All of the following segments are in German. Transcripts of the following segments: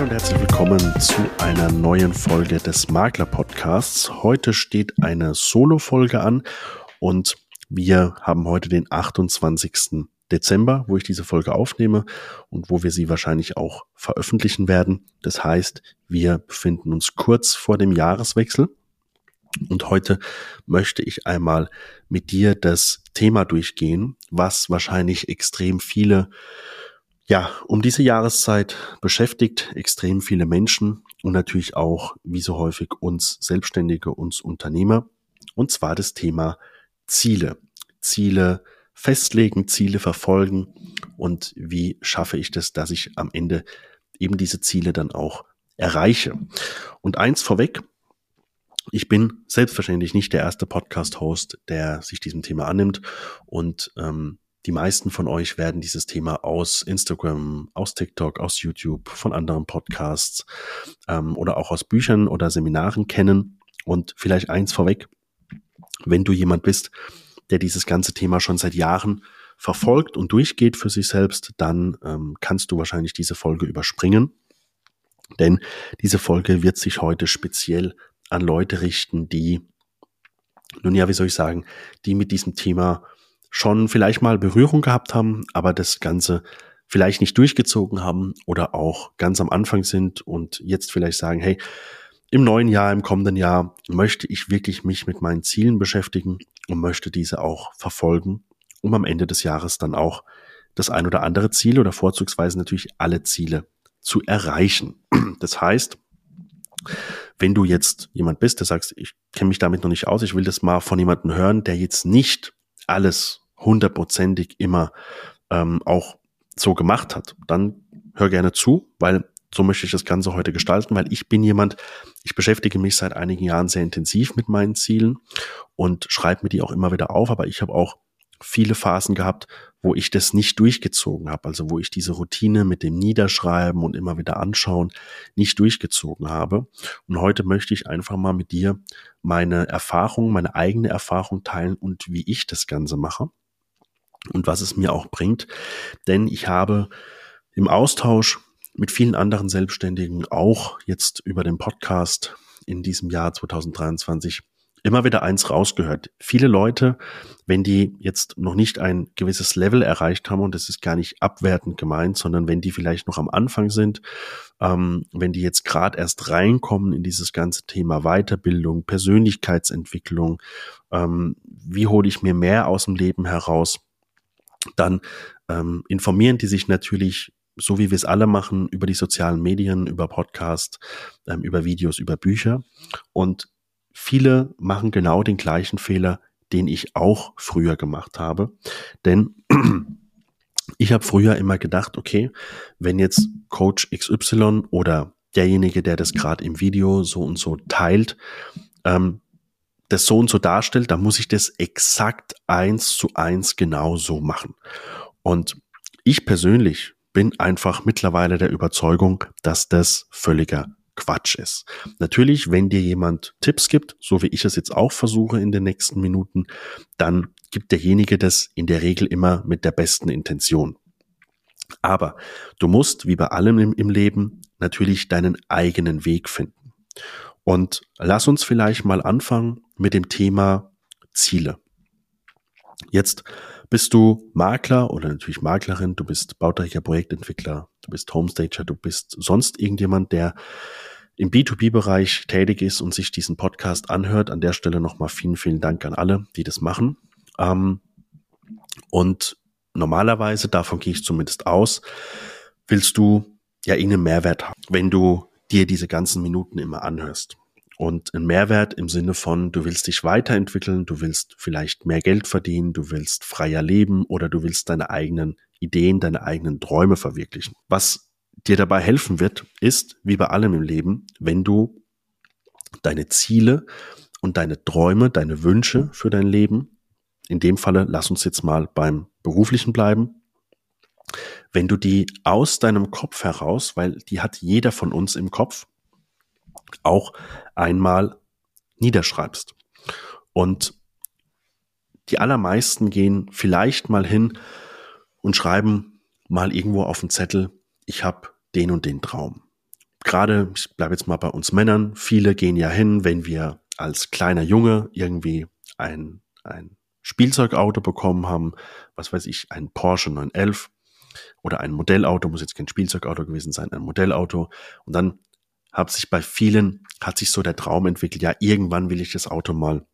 Hallo und herzlich willkommen zu einer neuen Folge des Makler Podcasts. Heute steht eine Solo-Folge an und wir haben heute den 28. Dezember, wo ich diese Folge aufnehme und wo wir sie wahrscheinlich auch veröffentlichen werden. Das heißt, wir befinden uns kurz vor dem Jahreswechsel. Und heute möchte ich einmal mit dir das Thema durchgehen, was wahrscheinlich extrem viele ja, um diese Jahreszeit beschäftigt extrem viele Menschen und natürlich auch, wie so häufig, uns Selbstständige, uns Unternehmer. Und zwar das Thema Ziele. Ziele festlegen, Ziele verfolgen und wie schaffe ich das, dass ich am Ende eben diese Ziele dann auch erreiche. Und eins vorweg, ich bin selbstverständlich nicht der erste Podcast-Host, der sich diesem Thema annimmt und ähm, die meisten von euch werden dieses Thema aus Instagram, aus TikTok, aus YouTube, von anderen Podcasts ähm, oder auch aus Büchern oder Seminaren kennen. Und vielleicht eins vorweg, wenn du jemand bist, der dieses ganze Thema schon seit Jahren verfolgt und durchgeht für sich selbst, dann ähm, kannst du wahrscheinlich diese Folge überspringen. Denn diese Folge wird sich heute speziell an Leute richten, die, nun ja, wie soll ich sagen, die mit diesem Thema schon vielleicht mal Berührung gehabt haben, aber das Ganze vielleicht nicht durchgezogen haben oder auch ganz am Anfang sind und jetzt vielleicht sagen, hey, im neuen Jahr, im kommenden Jahr möchte ich wirklich mich mit meinen Zielen beschäftigen und möchte diese auch verfolgen, um am Ende des Jahres dann auch das ein oder andere Ziel oder vorzugsweise natürlich alle Ziele zu erreichen. Das heißt, wenn du jetzt jemand bist, der sagst, ich kenne mich damit noch nicht aus, ich will das mal von jemandem hören, der jetzt nicht alles hundertprozentig immer ähm, auch so gemacht hat, dann hör gerne zu, weil so möchte ich das Ganze heute gestalten, weil ich bin jemand, ich beschäftige mich seit einigen Jahren sehr intensiv mit meinen Zielen und schreibe mir die auch immer wieder auf, aber ich habe auch viele Phasen gehabt, wo ich das nicht durchgezogen habe, also wo ich diese Routine mit dem Niederschreiben und immer wieder anschauen nicht durchgezogen habe. Und heute möchte ich einfach mal mit dir meine Erfahrung, meine eigene Erfahrung teilen und wie ich das Ganze mache und was es mir auch bringt. Denn ich habe im Austausch mit vielen anderen Selbstständigen, auch jetzt über den Podcast in diesem Jahr 2023, immer wieder eins rausgehört. Viele Leute, wenn die jetzt noch nicht ein gewisses Level erreicht haben, und das ist gar nicht abwertend gemeint, sondern wenn die vielleicht noch am Anfang sind, ähm, wenn die jetzt gerade erst reinkommen in dieses ganze Thema Weiterbildung, Persönlichkeitsentwicklung, ähm, wie hole ich mir mehr aus dem Leben heraus, dann ähm, informieren die sich natürlich, so wie wir es alle machen, über die sozialen Medien, über Podcast, ähm, über Videos, über Bücher. Und viele machen genau den gleichen Fehler, den ich auch früher gemacht habe. Denn ich habe früher immer gedacht, okay, wenn jetzt Coach XY oder derjenige, der das gerade im Video so und so teilt, ähm, das so und so darstellt, dann muss ich das exakt eins zu eins genau so machen. Und ich persönlich bin einfach mittlerweile der Überzeugung, dass das völliger Quatsch ist. Natürlich, wenn dir jemand Tipps gibt, so wie ich es jetzt auch versuche in den nächsten Minuten, dann gibt derjenige das in der Regel immer mit der besten Intention. Aber du musst, wie bei allem im, im Leben, natürlich deinen eigenen Weg finden. Und lass uns vielleicht mal anfangen mit dem Thema Ziele. Jetzt bist du Makler oder natürlich Maklerin, du bist bauträger Projektentwickler, du bist Homestager, du bist sonst irgendjemand, der im B2B-Bereich tätig ist und sich diesen Podcast anhört. An der Stelle nochmal vielen, vielen Dank an alle, die das machen. Ähm, und normalerweise, davon gehe ich zumindest aus, willst du ja irgendeinen Mehrwert haben, wenn du dir diese ganzen Minuten immer anhörst. Und ein Mehrwert im Sinne von, du willst dich weiterentwickeln, du willst vielleicht mehr Geld verdienen, du willst freier leben oder du willst deine eigenen Ideen, deine eigenen Träume verwirklichen. Was dir dabei helfen wird, ist, wie bei allem im Leben, wenn du deine Ziele und deine Träume, deine Wünsche für dein Leben, in dem Falle, lass uns jetzt mal beim beruflichen bleiben, wenn du die aus deinem Kopf heraus, weil die hat jeder von uns im Kopf, auch einmal niederschreibst. Und die allermeisten gehen vielleicht mal hin und schreiben mal irgendwo auf den Zettel, ich habe den und den Traum. gerade, ich bleibe jetzt mal bei uns Männern, viele gehen ja hin, wenn wir als kleiner Junge irgendwie ein, ein Spielzeugauto bekommen haben, was weiß ich, ein Porsche 911 oder ein Modellauto, muss jetzt kein Spielzeugauto gewesen sein, ein Modellauto. Und dann hat sich bei vielen, hat sich so der Traum entwickelt, ja, irgendwann will ich das Auto mal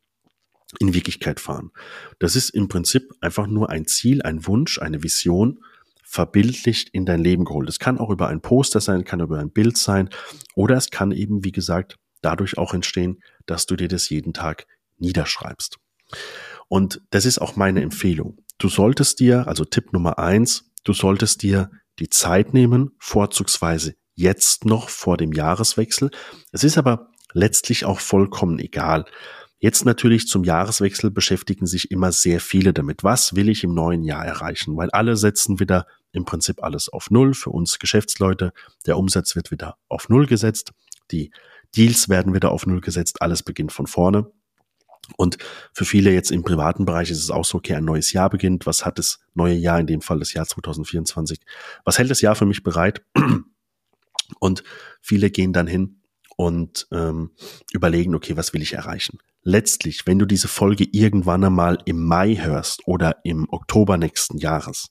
in Wirklichkeit fahren. Das ist im Prinzip einfach nur ein Ziel, ein Wunsch, eine Vision, verbildlicht in dein Leben geholt. Es kann auch über ein Poster sein, kann über ein Bild sein oder es kann eben, wie gesagt, dadurch auch entstehen, dass du dir das jeden Tag niederschreibst. Und das ist auch meine Empfehlung. Du solltest dir, also Tipp Nummer eins, du solltest dir die Zeit nehmen, vorzugsweise jetzt noch vor dem Jahreswechsel. Es ist aber letztlich auch vollkommen egal. Jetzt natürlich zum Jahreswechsel beschäftigen sich immer sehr viele damit. Was will ich im neuen Jahr erreichen? Weil alle setzen wieder im Prinzip alles auf Null. Für uns Geschäftsleute, der Umsatz wird wieder auf Null gesetzt. Die Deals werden wieder auf Null gesetzt. Alles beginnt von vorne. Und für viele jetzt im privaten Bereich ist es auch so, okay, ein neues Jahr beginnt. Was hat das neue Jahr, in dem Fall das Jahr 2024? Was hält das Jahr für mich bereit? Und viele gehen dann hin und ähm, überlegen, okay, was will ich erreichen? Letztlich, wenn du diese Folge irgendwann einmal im Mai hörst oder im Oktober nächsten Jahres,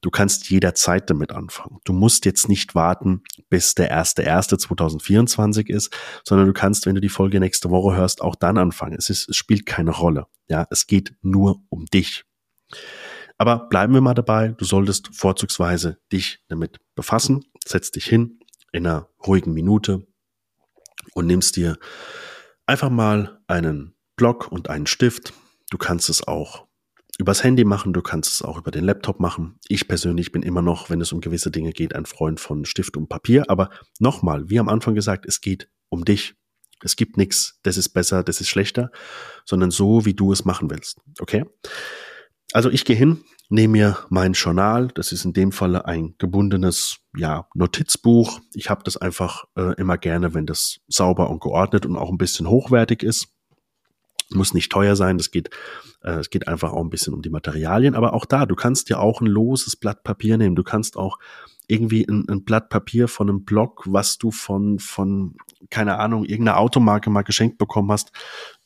du kannst jederzeit damit anfangen. Du musst jetzt nicht warten, bis der erste erste 2024 ist, sondern du kannst, wenn du die Folge nächste Woche hörst, auch dann anfangen. Es, ist, es spielt keine Rolle. Ja, es geht nur um dich. Aber bleiben wir mal dabei. Du solltest vorzugsweise dich damit befassen. Setz dich hin in einer ruhigen Minute und nimmst dir einfach mal einen Block und einen Stift. Du kannst es auch übers Handy machen, du kannst es auch über den Laptop machen. Ich persönlich bin immer noch, wenn es um gewisse Dinge geht, ein Freund von Stift und Papier. Aber nochmal, wie am Anfang gesagt, es geht um dich. Es gibt nichts, das ist besser, das ist schlechter, sondern so, wie du es machen willst. Okay? Also ich gehe hin, nehme mir mein Journal, das ist in dem Falle ein gebundenes ja, Notizbuch. Ich habe das einfach äh, immer gerne, wenn das sauber und geordnet und auch ein bisschen hochwertig ist. Muss nicht teuer sein, das geht, äh, es geht einfach auch ein bisschen um die Materialien, aber auch da, du kannst dir auch ein loses Blatt Papier nehmen, du kannst auch irgendwie ein, ein Blatt Papier von einem Blog, was du von, von, keine Ahnung, irgendeiner Automarke mal geschenkt bekommen hast,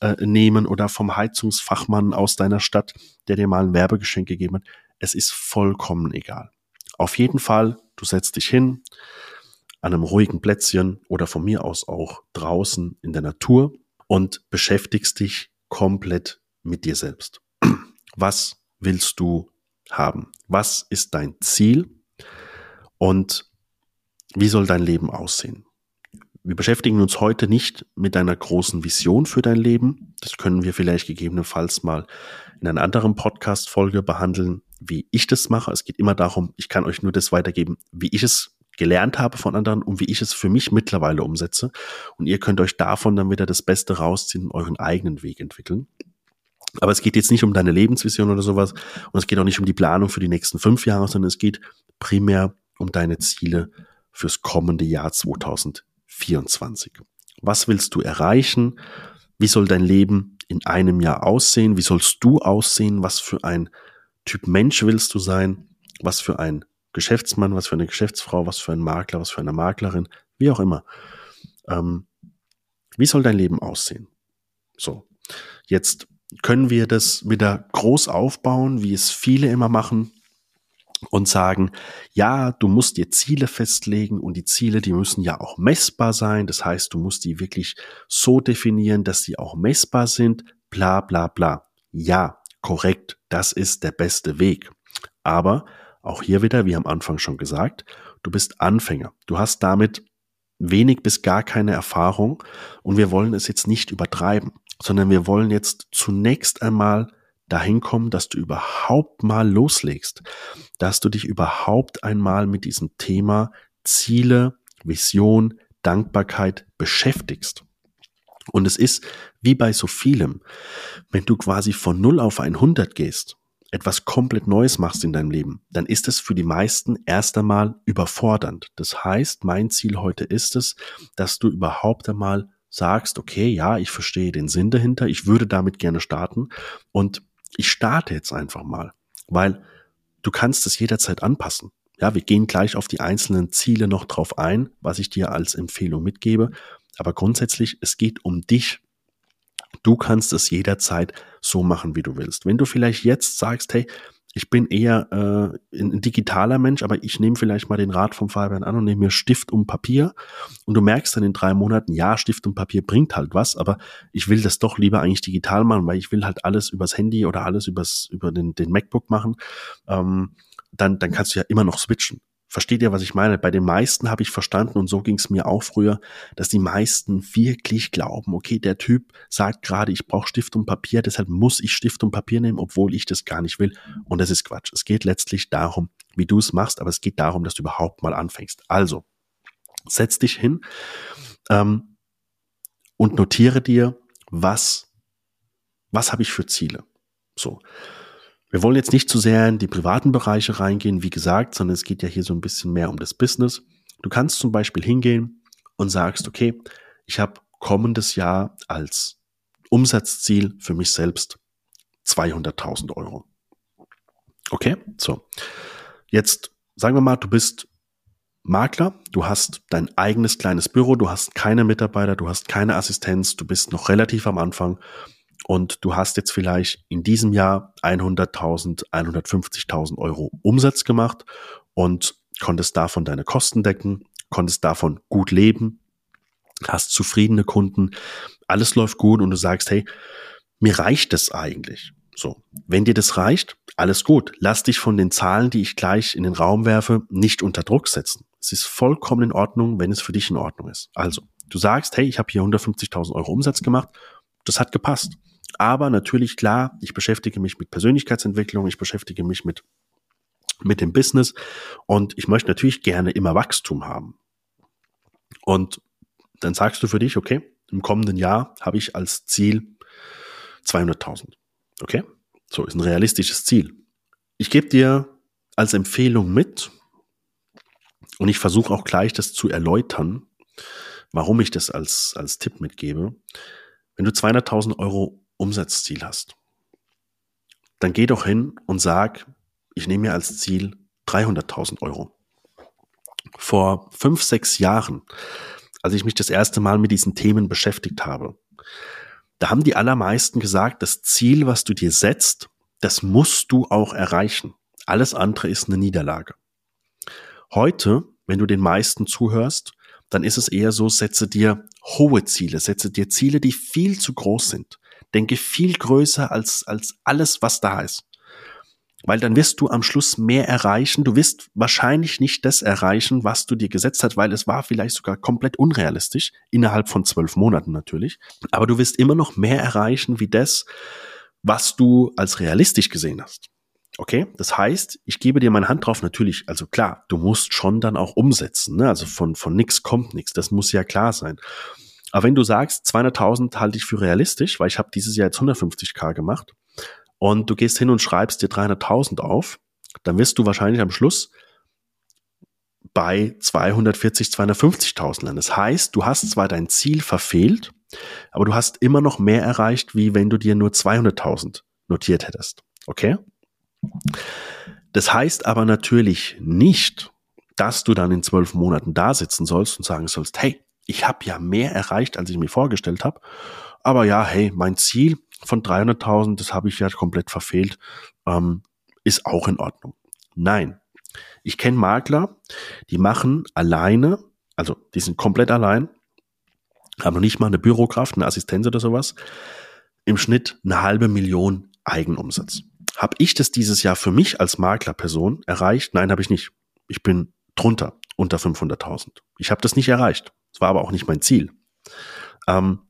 äh, nehmen oder vom Heizungsfachmann aus deiner Stadt, der dir mal ein Werbegeschenk gegeben hat. Es ist vollkommen egal. Auf jeden Fall, du setzt dich hin an einem ruhigen Plätzchen oder von mir aus auch draußen in der Natur und beschäftigst dich komplett mit dir selbst. Was willst du haben? Was ist dein Ziel? Und wie soll dein Leben aussehen? Wir beschäftigen uns heute nicht mit einer großen Vision für dein Leben. Das können wir vielleicht gegebenenfalls mal in einer anderen Podcast-Folge behandeln, wie ich das mache. Es geht immer darum, ich kann euch nur das weitergeben, wie ich es gelernt habe von anderen und wie ich es für mich mittlerweile umsetze. Und ihr könnt euch davon dann wieder das Beste rausziehen und euren eigenen Weg entwickeln. Aber es geht jetzt nicht um deine Lebensvision oder sowas und es geht auch nicht um die Planung für die nächsten fünf Jahre, sondern es geht primär um deine Ziele fürs kommende Jahr 2024. Was willst du erreichen? Wie soll dein Leben in einem Jahr aussehen? Wie sollst du aussehen? Was für ein Typ Mensch willst du sein? Was für ein Geschäftsmann? Was für eine Geschäftsfrau? Was für ein Makler? Was für eine Maklerin? Wie auch immer. Ähm, wie soll dein Leben aussehen? So. Jetzt können wir das wieder groß aufbauen, wie es viele immer machen und sagen, ja, du musst dir Ziele festlegen und die Ziele, die müssen ja auch messbar sein. Das heißt, du musst die wirklich so definieren, dass sie auch messbar sind, bla bla bla. Ja, korrekt, das ist der beste Weg. Aber auch hier wieder, wie am Anfang schon gesagt, du bist Anfänger. Du hast damit wenig bis gar keine Erfahrung und wir wollen es jetzt nicht übertreiben, sondern wir wollen jetzt zunächst einmal dahin kommen, dass du überhaupt mal loslegst, dass du dich überhaupt einmal mit diesem Thema Ziele, Vision, Dankbarkeit beschäftigst. Und es ist wie bei so vielem, wenn du quasi von 0 auf 100 gehst, etwas komplett Neues machst in deinem Leben, dann ist es für die meisten erst einmal überfordernd. Das heißt, mein Ziel heute ist es, dass du überhaupt einmal sagst, okay, ja, ich verstehe den Sinn dahinter, ich würde damit gerne starten und ich starte jetzt einfach mal, weil du kannst es jederzeit anpassen. Ja, wir gehen gleich auf die einzelnen Ziele noch drauf ein, was ich dir als Empfehlung mitgebe. Aber grundsätzlich, es geht um dich. Du kannst es jederzeit so machen, wie du willst. Wenn du vielleicht jetzt sagst, hey, ich bin eher äh, ein, digitaler Mensch, aber ich nehme vielleicht mal den Rat vom Fabian an und nehme mir Stift und Papier. Und du merkst dann in drei Monaten, ja, Stift und Papier bringt halt was, aber ich will das doch lieber eigentlich digital machen, weil ich will halt alles übers Handy oder alles übers, über den, den MacBook machen. Ähm, dann, dann kannst du ja immer noch switchen. Versteht ihr, was ich meine? Bei den meisten habe ich verstanden, und so ging es mir auch früher, dass die meisten wirklich glauben, okay, der Typ sagt gerade, ich brauche Stift und Papier, deshalb muss ich Stift und Papier nehmen, obwohl ich das gar nicht will. Und das ist Quatsch. Es geht letztlich darum, wie du es machst, aber es geht darum, dass du überhaupt mal anfängst. Also, setz dich hin ähm, und notiere dir, was, was habe ich für Ziele. So. Wir wollen jetzt nicht zu sehr in die privaten Bereiche reingehen, wie gesagt, sondern es geht ja hier so ein bisschen mehr um das Business. Du kannst zum Beispiel hingehen und sagst, okay, ich habe kommendes Jahr als Umsatzziel für mich selbst 200.000 Euro. Okay, so. Jetzt sagen wir mal, du bist Makler, du hast dein eigenes kleines Büro, du hast keine Mitarbeiter, du hast keine Assistenz, du bist noch relativ am Anfang und du hast jetzt vielleicht in diesem Jahr 100.000, 150.000 Euro Umsatz gemacht und konntest davon deine Kosten decken, konntest davon gut leben, hast zufriedene Kunden, alles läuft gut und du sagst, hey, mir reicht es eigentlich. So, wenn dir das reicht, alles gut. Lass dich von den Zahlen, die ich gleich in den Raum werfe, nicht unter Druck setzen. Es ist vollkommen in Ordnung, wenn es für dich in Ordnung ist. Also, du sagst, hey, ich habe hier 150.000 Euro Umsatz gemacht, das hat gepasst. Aber natürlich klar, ich beschäftige mich mit Persönlichkeitsentwicklung, ich beschäftige mich mit, mit dem Business und ich möchte natürlich gerne immer Wachstum haben. Und dann sagst du für dich, okay, im kommenden Jahr habe ich als Ziel 200.000. Okay? So ist ein realistisches Ziel. Ich gebe dir als Empfehlung mit und ich versuche auch gleich das zu erläutern, warum ich das als, als Tipp mitgebe. Wenn du 200.000 Euro Umsatzziel hast, dann geh doch hin und sag, ich nehme mir als Ziel 300.000 Euro. Vor fünf, sechs Jahren, als ich mich das erste Mal mit diesen Themen beschäftigt habe, da haben die allermeisten gesagt, das Ziel, was du dir setzt, das musst du auch erreichen. Alles andere ist eine Niederlage. Heute, wenn du den meisten zuhörst, dann ist es eher so, setze dir hohe Ziele, setze dir Ziele, die viel zu groß sind. Denke viel größer als, als alles, was da ist. Weil dann wirst du am Schluss mehr erreichen. Du wirst wahrscheinlich nicht das erreichen, was du dir gesetzt hast, weil es war vielleicht sogar komplett unrealistisch, innerhalb von zwölf Monaten natürlich. Aber du wirst immer noch mehr erreichen wie das, was du als realistisch gesehen hast. Okay, das heißt, ich gebe dir meine Hand drauf, natürlich, also klar, du musst schon dann auch umsetzen, ne? also von, von nix kommt nix, das muss ja klar sein. Aber wenn du sagst, 200.000 halte ich für realistisch, weil ich habe dieses Jahr jetzt 150k gemacht und du gehst hin und schreibst dir 300.000 auf, dann wirst du wahrscheinlich am Schluss bei 240, 250.000 landen. Das heißt, du hast zwar dein Ziel verfehlt, aber du hast immer noch mehr erreicht, wie wenn du dir nur 200.000 notiert hättest. Okay? Das heißt aber natürlich nicht, dass du dann in zwölf Monaten da sitzen sollst und sagen sollst, hey, ich habe ja mehr erreicht, als ich mir vorgestellt habe. Aber ja, hey, mein Ziel von 300.000, das habe ich ja komplett verfehlt, ähm, ist auch in Ordnung. Nein, ich kenne Makler, die machen alleine, also die sind komplett allein, haben noch nicht mal eine Bürokraft, eine Assistenz oder sowas, im Schnitt eine halbe Million Eigenumsatz. Habe ich das dieses Jahr für mich als Maklerperson erreicht? Nein, habe ich nicht. Ich bin drunter, unter 500.000. Ich habe das nicht erreicht. Es war aber auch nicht mein Ziel. Ähm,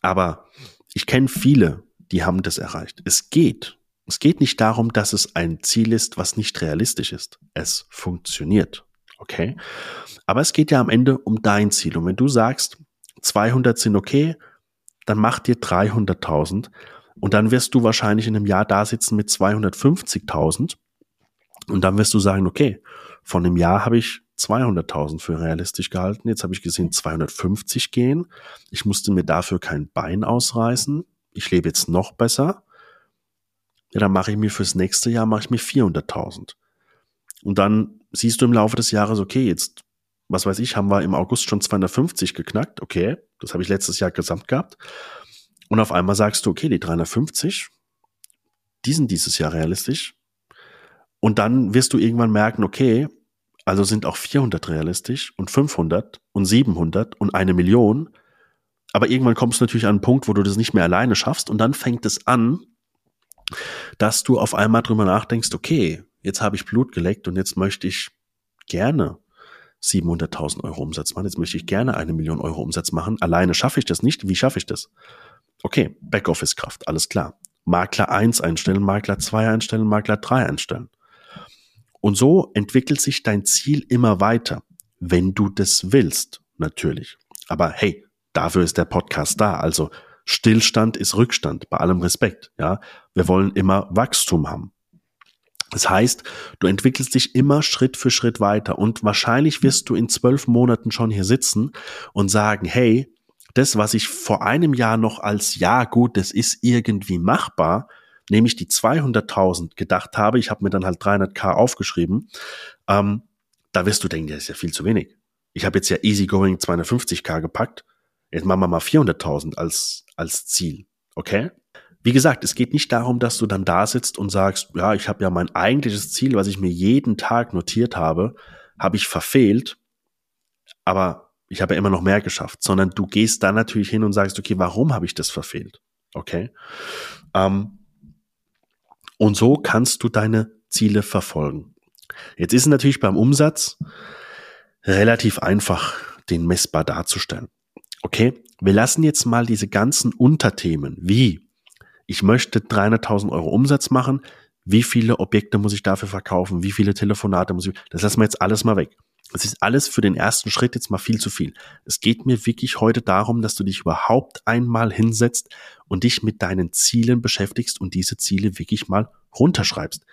aber ich kenne viele, die haben das erreicht. Es geht. Es geht nicht darum, dass es ein Ziel ist, was nicht realistisch ist. Es funktioniert. Okay? Aber es geht ja am Ende um dein Ziel. Und wenn du sagst, 200 sind okay, dann mach dir 300.000 und dann wirst du wahrscheinlich in einem Jahr da sitzen mit 250.000 und dann wirst du sagen, okay, von einem Jahr habe ich 200.000 für realistisch gehalten. Jetzt habe ich gesehen 250 gehen. Ich musste mir dafür kein Bein ausreißen. Ich lebe jetzt noch besser. Ja, dann mache ich mir fürs nächste Jahr mache ich mir 400.000. Und dann siehst du im Laufe des Jahres, okay, jetzt, was weiß ich, haben wir im August schon 250 geknackt. Okay, das habe ich letztes Jahr gesamt gehabt. Und auf einmal sagst du, okay, die 350, die sind dieses Jahr realistisch. Und dann wirst du irgendwann merken, okay, also sind auch 400 realistisch und 500 und 700 und eine Million. Aber irgendwann kommst du natürlich an einen Punkt, wo du das nicht mehr alleine schaffst und dann fängt es an, dass du auf einmal drüber nachdenkst, okay, jetzt habe ich Blut geleckt und jetzt möchte ich gerne 700.000 Euro Umsatz machen. Jetzt möchte ich gerne eine Million Euro Umsatz machen. Alleine schaffe ich das nicht. Wie schaffe ich das? Okay, Backoffice-Kraft, alles klar. Makler 1 einstellen, Makler 2 einstellen, Makler 3 einstellen. Und so entwickelt sich dein Ziel immer weiter, wenn du das willst, natürlich. Aber hey, dafür ist der Podcast da. Also Stillstand ist Rückstand, bei allem Respekt. Ja, wir wollen immer Wachstum haben. Das heißt, du entwickelst dich immer Schritt für Schritt weiter und wahrscheinlich wirst du in zwölf Monaten schon hier sitzen und sagen, hey, das, was ich vor einem Jahr noch als ja gut, das ist irgendwie machbar, nämlich die 200.000 gedacht habe, ich habe mir dann halt 300k aufgeschrieben, ähm, da wirst du denken, das ist ja viel zu wenig. Ich habe jetzt ja easygoing 250k gepackt, jetzt machen wir mal 400.000 als, als Ziel, okay? Wie gesagt, es geht nicht darum, dass du dann da sitzt und sagst, ja, ich habe ja mein eigentliches Ziel, was ich mir jeden Tag notiert habe, habe ich verfehlt, aber ich habe ja immer noch mehr geschafft, sondern du gehst dann natürlich hin und sagst, okay, warum habe ich das verfehlt? Okay. Ähm, und so kannst du deine Ziele verfolgen. Jetzt ist es natürlich beim Umsatz relativ einfach, den messbar darzustellen. Okay, wir lassen jetzt mal diese ganzen Unterthemen wie ich möchte 300.000 Euro Umsatz machen, wie viele Objekte muss ich dafür verkaufen, wie viele Telefonate muss ich, das lassen wir jetzt alles mal weg. Das ist alles für den ersten Schritt jetzt mal viel zu viel. Es geht mir wirklich heute darum, dass du dich überhaupt einmal hinsetzt und dich mit deinen Zielen beschäftigst und diese Ziele wirklich mal runterschreibst.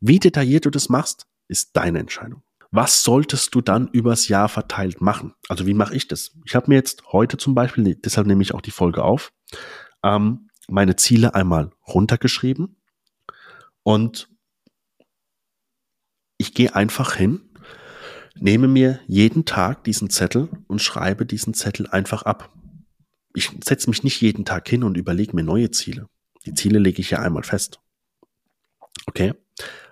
Wie detailliert du das machst, ist deine Entscheidung. Was solltest du dann übers Jahr verteilt machen? Also wie mache ich das? Ich habe mir jetzt heute zum Beispiel, deshalb nehme ich auch die Folge auf, ähm, meine Ziele einmal runtergeschrieben und ich gehe einfach hin, nehme mir jeden Tag diesen Zettel und schreibe diesen Zettel einfach ab. Ich setze mich nicht jeden Tag hin und überlege mir neue Ziele. Die Ziele lege ich ja einmal fest. Okay?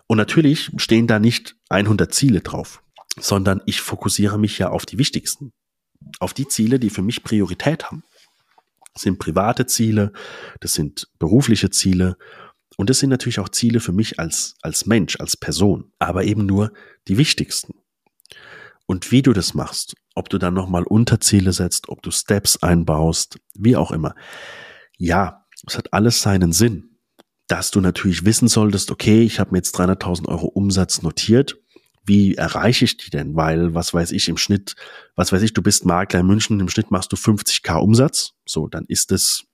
Und natürlich stehen da nicht 100 Ziele drauf, sondern ich fokussiere mich ja auf die wichtigsten. Auf die Ziele, die für mich Priorität haben. Das sind private Ziele, das sind berufliche Ziele und das sind natürlich auch Ziele für mich als, als Mensch, als Person, aber eben nur die wichtigsten. Und wie du das machst, ob du dann nochmal Unterziele setzt, ob du Steps einbaust, wie auch immer. Ja, es hat alles seinen Sinn, dass du natürlich wissen solltest, okay, ich habe mir jetzt 300.000 Euro Umsatz notiert wie erreiche ich die denn? Weil, was weiß ich, im Schnitt, was weiß ich, du bist Makler in München, im Schnitt machst du 50k Umsatz. So, dann ist es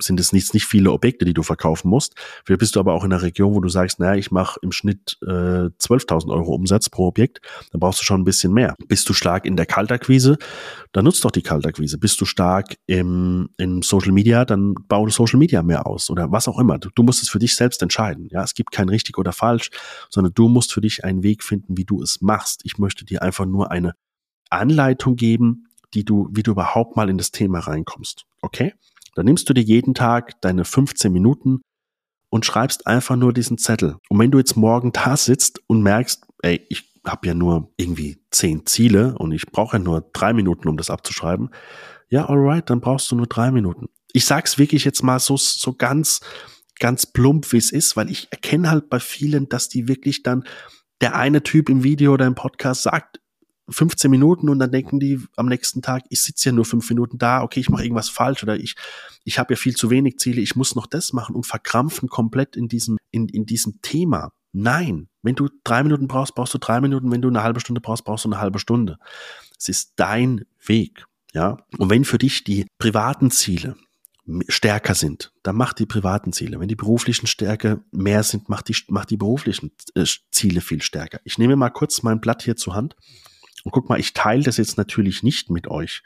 sind es nicht, nicht viele Objekte, die du verkaufen musst. Vielleicht bist du aber auch in einer Region, wo du sagst, naja, ich mache im Schnitt äh, 12.000 Euro Umsatz pro Objekt. Dann brauchst du schon ein bisschen mehr. Bist du stark in der Kaltakquise, dann nutzt doch die Kaltakquise. Bist du stark im, im Social Media, dann baue Social Media mehr aus oder was auch immer. Du, du musst es für dich selbst entscheiden. Ja, es gibt kein richtig oder falsch, sondern du musst für dich einen Weg finden, wie du es machst. Ich möchte dir einfach nur eine Anleitung geben, die du, wie du überhaupt mal in das Thema reinkommst. Okay? Dann nimmst du dir jeden Tag deine 15 Minuten und schreibst einfach nur diesen Zettel. Und wenn du jetzt morgen da sitzt und merkst, ey, ich habe ja nur irgendwie zehn Ziele und ich brauche ja nur drei Minuten, um das abzuschreiben. Ja, alright, dann brauchst du nur drei Minuten. Ich sag's wirklich jetzt mal so, so ganz, ganz plump, wie es ist, weil ich erkenne halt bei vielen, dass die wirklich dann der eine Typ im Video oder im Podcast sagt, 15 Minuten und dann denken die am nächsten Tag, ich sitze ja nur fünf Minuten da, okay, ich mache irgendwas falsch oder ich, ich habe ja viel zu wenig Ziele, ich muss noch das machen und verkrampfen komplett in diesem, in, in diesem Thema. Nein, wenn du drei Minuten brauchst, brauchst du drei Minuten, wenn du eine halbe Stunde brauchst, brauchst du eine halbe Stunde. Es ist dein Weg, ja. Und wenn für dich die privaten Ziele stärker sind, dann mach die privaten Ziele. Wenn die beruflichen Stärke mehr sind, mach die, mach die beruflichen äh, Ziele viel stärker. Ich nehme mal kurz mein Blatt hier zur Hand und guck mal, ich teile das jetzt natürlich nicht mit euch,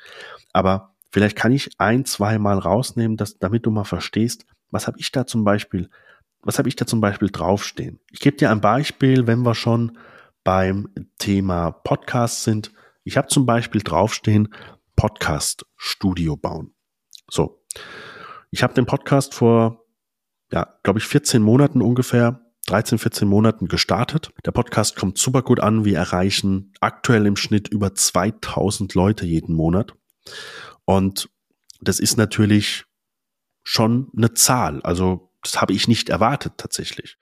aber vielleicht kann ich ein, zwei Mal rausnehmen, dass, damit du mal verstehst, was habe ich da zum Beispiel, was habe ich da zum Beispiel draufstehen. Ich gebe dir ein Beispiel, wenn wir schon beim Thema Podcast sind. Ich habe zum Beispiel draufstehen, Podcast-Studio bauen. So, ich habe den Podcast vor, ja, glaube ich, 14 Monaten ungefähr 13, 14 Monaten gestartet. Der Podcast kommt super gut an. Wir erreichen aktuell im Schnitt über 2000 Leute jeden Monat. Und das ist natürlich schon eine Zahl. Also das habe ich nicht erwartet tatsächlich.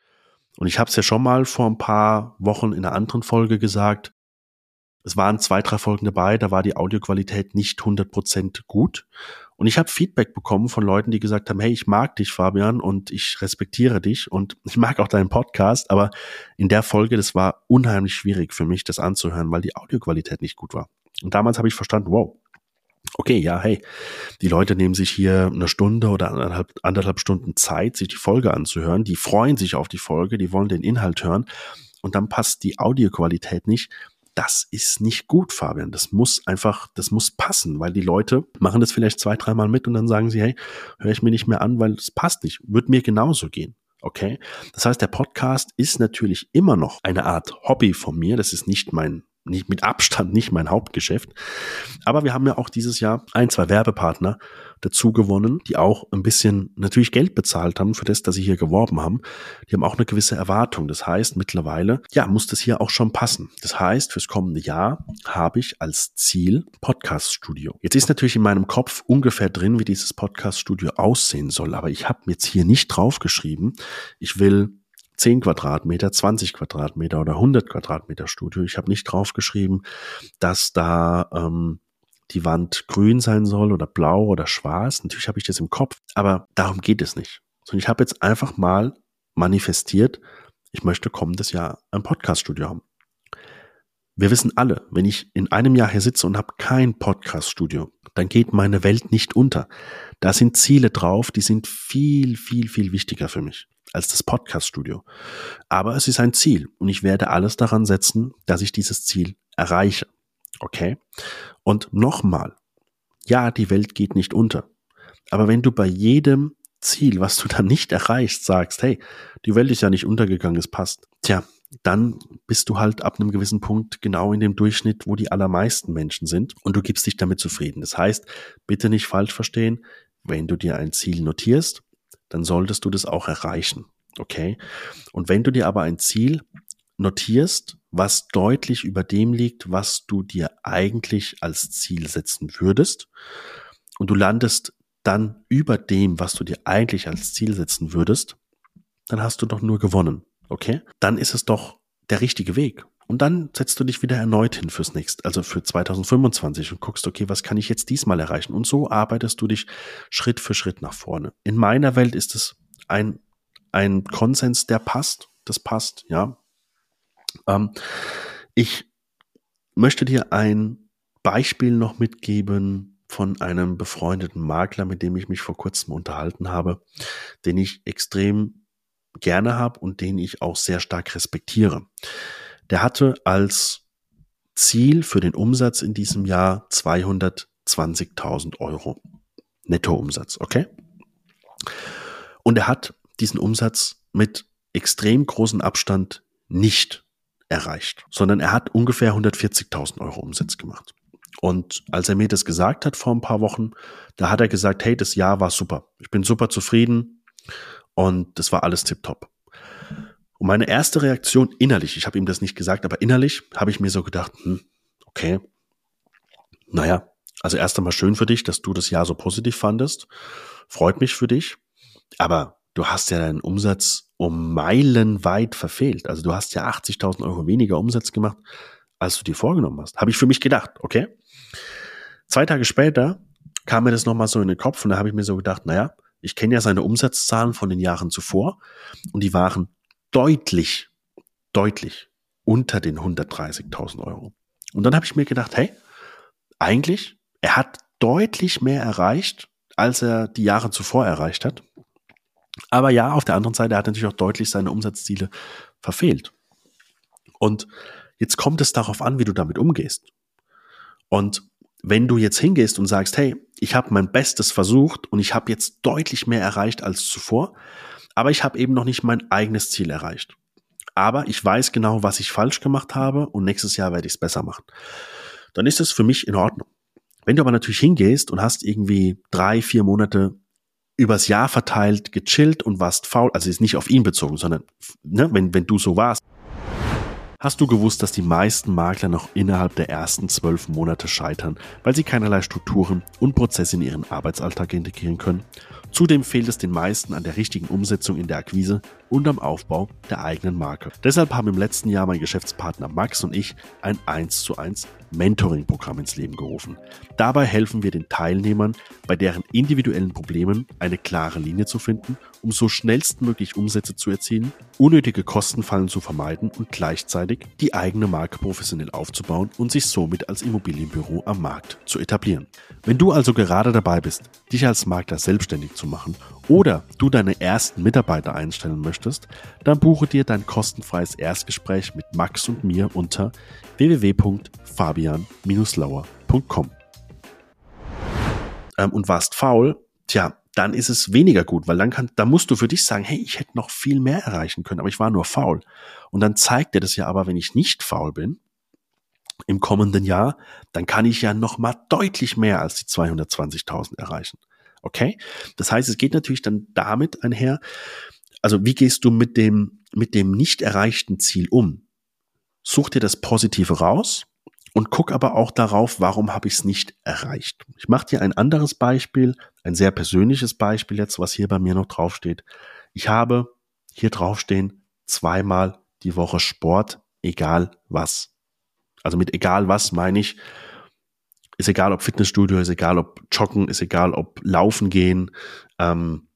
Und ich habe es ja schon mal vor ein paar Wochen in einer anderen Folge gesagt. Es waren zwei, drei Folgen dabei, da war die Audioqualität nicht 100% gut. Und ich habe Feedback bekommen von Leuten, die gesagt haben, hey, ich mag dich, Fabian, und ich respektiere dich und ich mag auch deinen Podcast, aber in der Folge, das war unheimlich schwierig für mich, das anzuhören, weil die Audioqualität nicht gut war. Und damals habe ich verstanden, wow, okay, ja, hey, die Leute nehmen sich hier eine Stunde oder anderthalb, anderthalb Stunden Zeit, sich die Folge anzuhören, die freuen sich auf die Folge, die wollen den Inhalt hören. Und dann passt die Audioqualität nicht das ist nicht gut, Fabian. Das muss einfach, das muss passen, weil die Leute machen das vielleicht zwei, dreimal mit und dann sagen sie, hey, höre ich mir nicht mehr an, weil es passt nicht. Wird mir genauso gehen. Okay? Das heißt, der Podcast ist natürlich immer noch eine Art Hobby von mir. Das ist nicht mein nicht mit Abstand nicht mein Hauptgeschäft. Aber wir haben ja auch dieses Jahr ein, zwei Werbepartner dazu gewonnen, die auch ein bisschen natürlich Geld bezahlt haben für das, dass sie hier geworben haben. Die haben auch eine gewisse Erwartung. Das heißt, mittlerweile, ja, muss das hier auch schon passen. Das heißt, fürs kommende Jahr habe ich als Ziel Podcast-Studio. Jetzt ist natürlich in meinem Kopf ungefähr drin, wie dieses Podcast-Studio aussehen soll. Aber ich habe jetzt hier nicht draufgeschrieben, ich will 10 Quadratmeter, 20 Quadratmeter oder 100 Quadratmeter Studio. Ich habe nicht draufgeschrieben, dass da ähm, die Wand grün sein soll oder blau oder schwarz. Natürlich habe ich das im Kopf, aber darum geht es nicht. Sondern ich habe jetzt einfach mal manifestiert, ich möchte kommendes Jahr ein Podcaststudio haben. Wir wissen alle, wenn ich in einem Jahr hier sitze und habe kein Podcaststudio, dann geht meine Welt nicht unter. Da sind Ziele drauf, die sind viel, viel, viel wichtiger für mich als das Podcaststudio. Aber es ist ein Ziel und ich werde alles daran setzen, dass ich dieses Ziel erreiche. Okay? Und nochmal, ja, die Welt geht nicht unter. Aber wenn du bei jedem Ziel, was du dann nicht erreichst, sagst, hey, die Welt ist ja nicht untergegangen, es passt. Tja, dann bist du halt ab einem gewissen Punkt genau in dem Durchschnitt, wo die allermeisten Menschen sind und du gibst dich damit zufrieden. Das heißt, bitte nicht falsch verstehen, wenn du dir ein Ziel notierst, dann solltest du das auch erreichen. Okay? Und wenn du dir aber ein Ziel notierst, was deutlich über dem liegt, was du dir eigentlich als Ziel setzen würdest, und du landest dann über dem, was du dir eigentlich als Ziel setzen würdest, dann hast du doch nur gewonnen. Okay? Dann ist es doch der richtige Weg. Und dann setzt du dich wieder erneut hin fürs nächste, also für 2025 und guckst, okay, was kann ich jetzt diesmal erreichen? Und so arbeitest du dich Schritt für Schritt nach vorne. In meiner Welt ist es ein, ein Konsens, der passt. Das passt, ja. Ähm, ich möchte dir ein Beispiel noch mitgeben von einem befreundeten Makler, mit dem ich mich vor kurzem unterhalten habe, den ich extrem gerne habe und den ich auch sehr stark respektiere. Der hatte als Ziel für den Umsatz in diesem Jahr 220.000 Euro Nettoumsatz, okay? Und er hat diesen Umsatz mit extrem großem Abstand nicht erreicht, sondern er hat ungefähr 140.000 Euro Umsatz gemacht. Und als er mir das gesagt hat vor ein paar Wochen, da hat er gesagt, hey, das Jahr war super. Ich bin super zufrieden und das war alles tipptopp. Und meine erste Reaktion innerlich, ich habe ihm das nicht gesagt, aber innerlich habe ich mir so gedacht, hm, okay, naja, also erst einmal schön für dich, dass du das Jahr so positiv fandest. Freut mich für dich. Aber du hast ja deinen Umsatz um Meilen weit verfehlt. Also du hast ja 80.000 Euro weniger Umsatz gemacht, als du dir vorgenommen hast. Habe ich für mich gedacht, okay? Zwei Tage später kam mir das nochmal so in den Kopf und da habe ich mir so gedacht, naja, ich kenne ja seine Umsatzzahlen von den Jahren zuvor und die waren deutlich, deutlich unter den 130.000 Euro. Und dann habe ich mir gedacht, hey, eigentlich, er hat deutlich mehr erreicht, als er die Jahre zuvor erreicht hat. Aber ja, auf der anderen Seite hat er natürlich auch deutlich seine Umsatzziele verfehlt. Und jetzt kommt es darauf an, wie du damit umgehst. Und wenn du jetzt hingehst und sagst, hey, ich habe mein Bestes versucht und ich habe jetzt deutlich mehr erreicht als zuvor, aber ich habe eben noch nicht mein eigenes Ziel erreicht. aber ich weiß genau, was ich falsch gemacht habe und nächstes Jahr werde ich es besser machen. Dann ist es für mich in Ordnung. Wenn du aber natürlich hingehst und hast irgendwie drei, vier Monate übers Jahr verteilt gechillt und warst faul, also ist nicht auf ihn bezogen, sondern ne, wenn, wenn du so warst, Hast du gewusst, dass die meisten Makler noch innerhalb der ersten zwölf Monate scheitern, weil sie keinerlei Strukturen und Prozesse in ihren Arbeitsalltag integrieren können? Zudem fehlt es den meisten an der richtigen Umsetzung in der Akquise und am Aufbau der eigenen Marke. Deshalb haben im letzten Jahr mein Geschäftspartner Max und ich ein 1 zu 1 Mentoring-Programm ins Leben gerufen. Dabei helfen wir den Teilnehmern, bei deren individuellen Problemen eine klare Linie zu finden, um so schnellstmöglich Umsätze zu erzielen, unnötige Kostenfallen zu vermeiden und gleichzeitig die eigene Marke professionell aufzubauen und sich somit als Immobilienbüro am Markt zu etablieren. Wenn du also gerade dabei bist, dich als Makler selbstständig zu machen oder du deine ersten Mitarbeiter einstellen möchtest, dann buche dir dein kostenfreies Erstgespräch mit Max und mir unter www.fabian-lauer.com. Ähm, und warst faul, tja, dann ist es weniger gut, weil dann kann, da musst du für dich sagen, hey, ich hätte noch viel mehr erreichen können, aber ich war nur faul. Und dann zeigt dir das ja aber, wenn ich nicht faul bin, im kommenden Jahr, dann kann ich ja noch mal deutlich mehr als die 220.000 erreichen. Okay? Das heißt, es geht natürlich dann damit einher, also wie gehst du mit dem, mit dem nicht erreichten Ziel um? Such dir das Positive raus und guck aber auch darauf, warum habe ich es nicht erreicht. Ich mache dir ein anderes Beispiel, ein sehr persönliches Beispiel jetzt, was hier bei mir noch draufsteht. Ich habe hier draufstehen, zweimal die Woche Sport, egal was. Also mit egal was meine ich, ist egal ob Fitnessstudio, ist egal ob Joggen, ist egal ob Laufen gehen, ähm,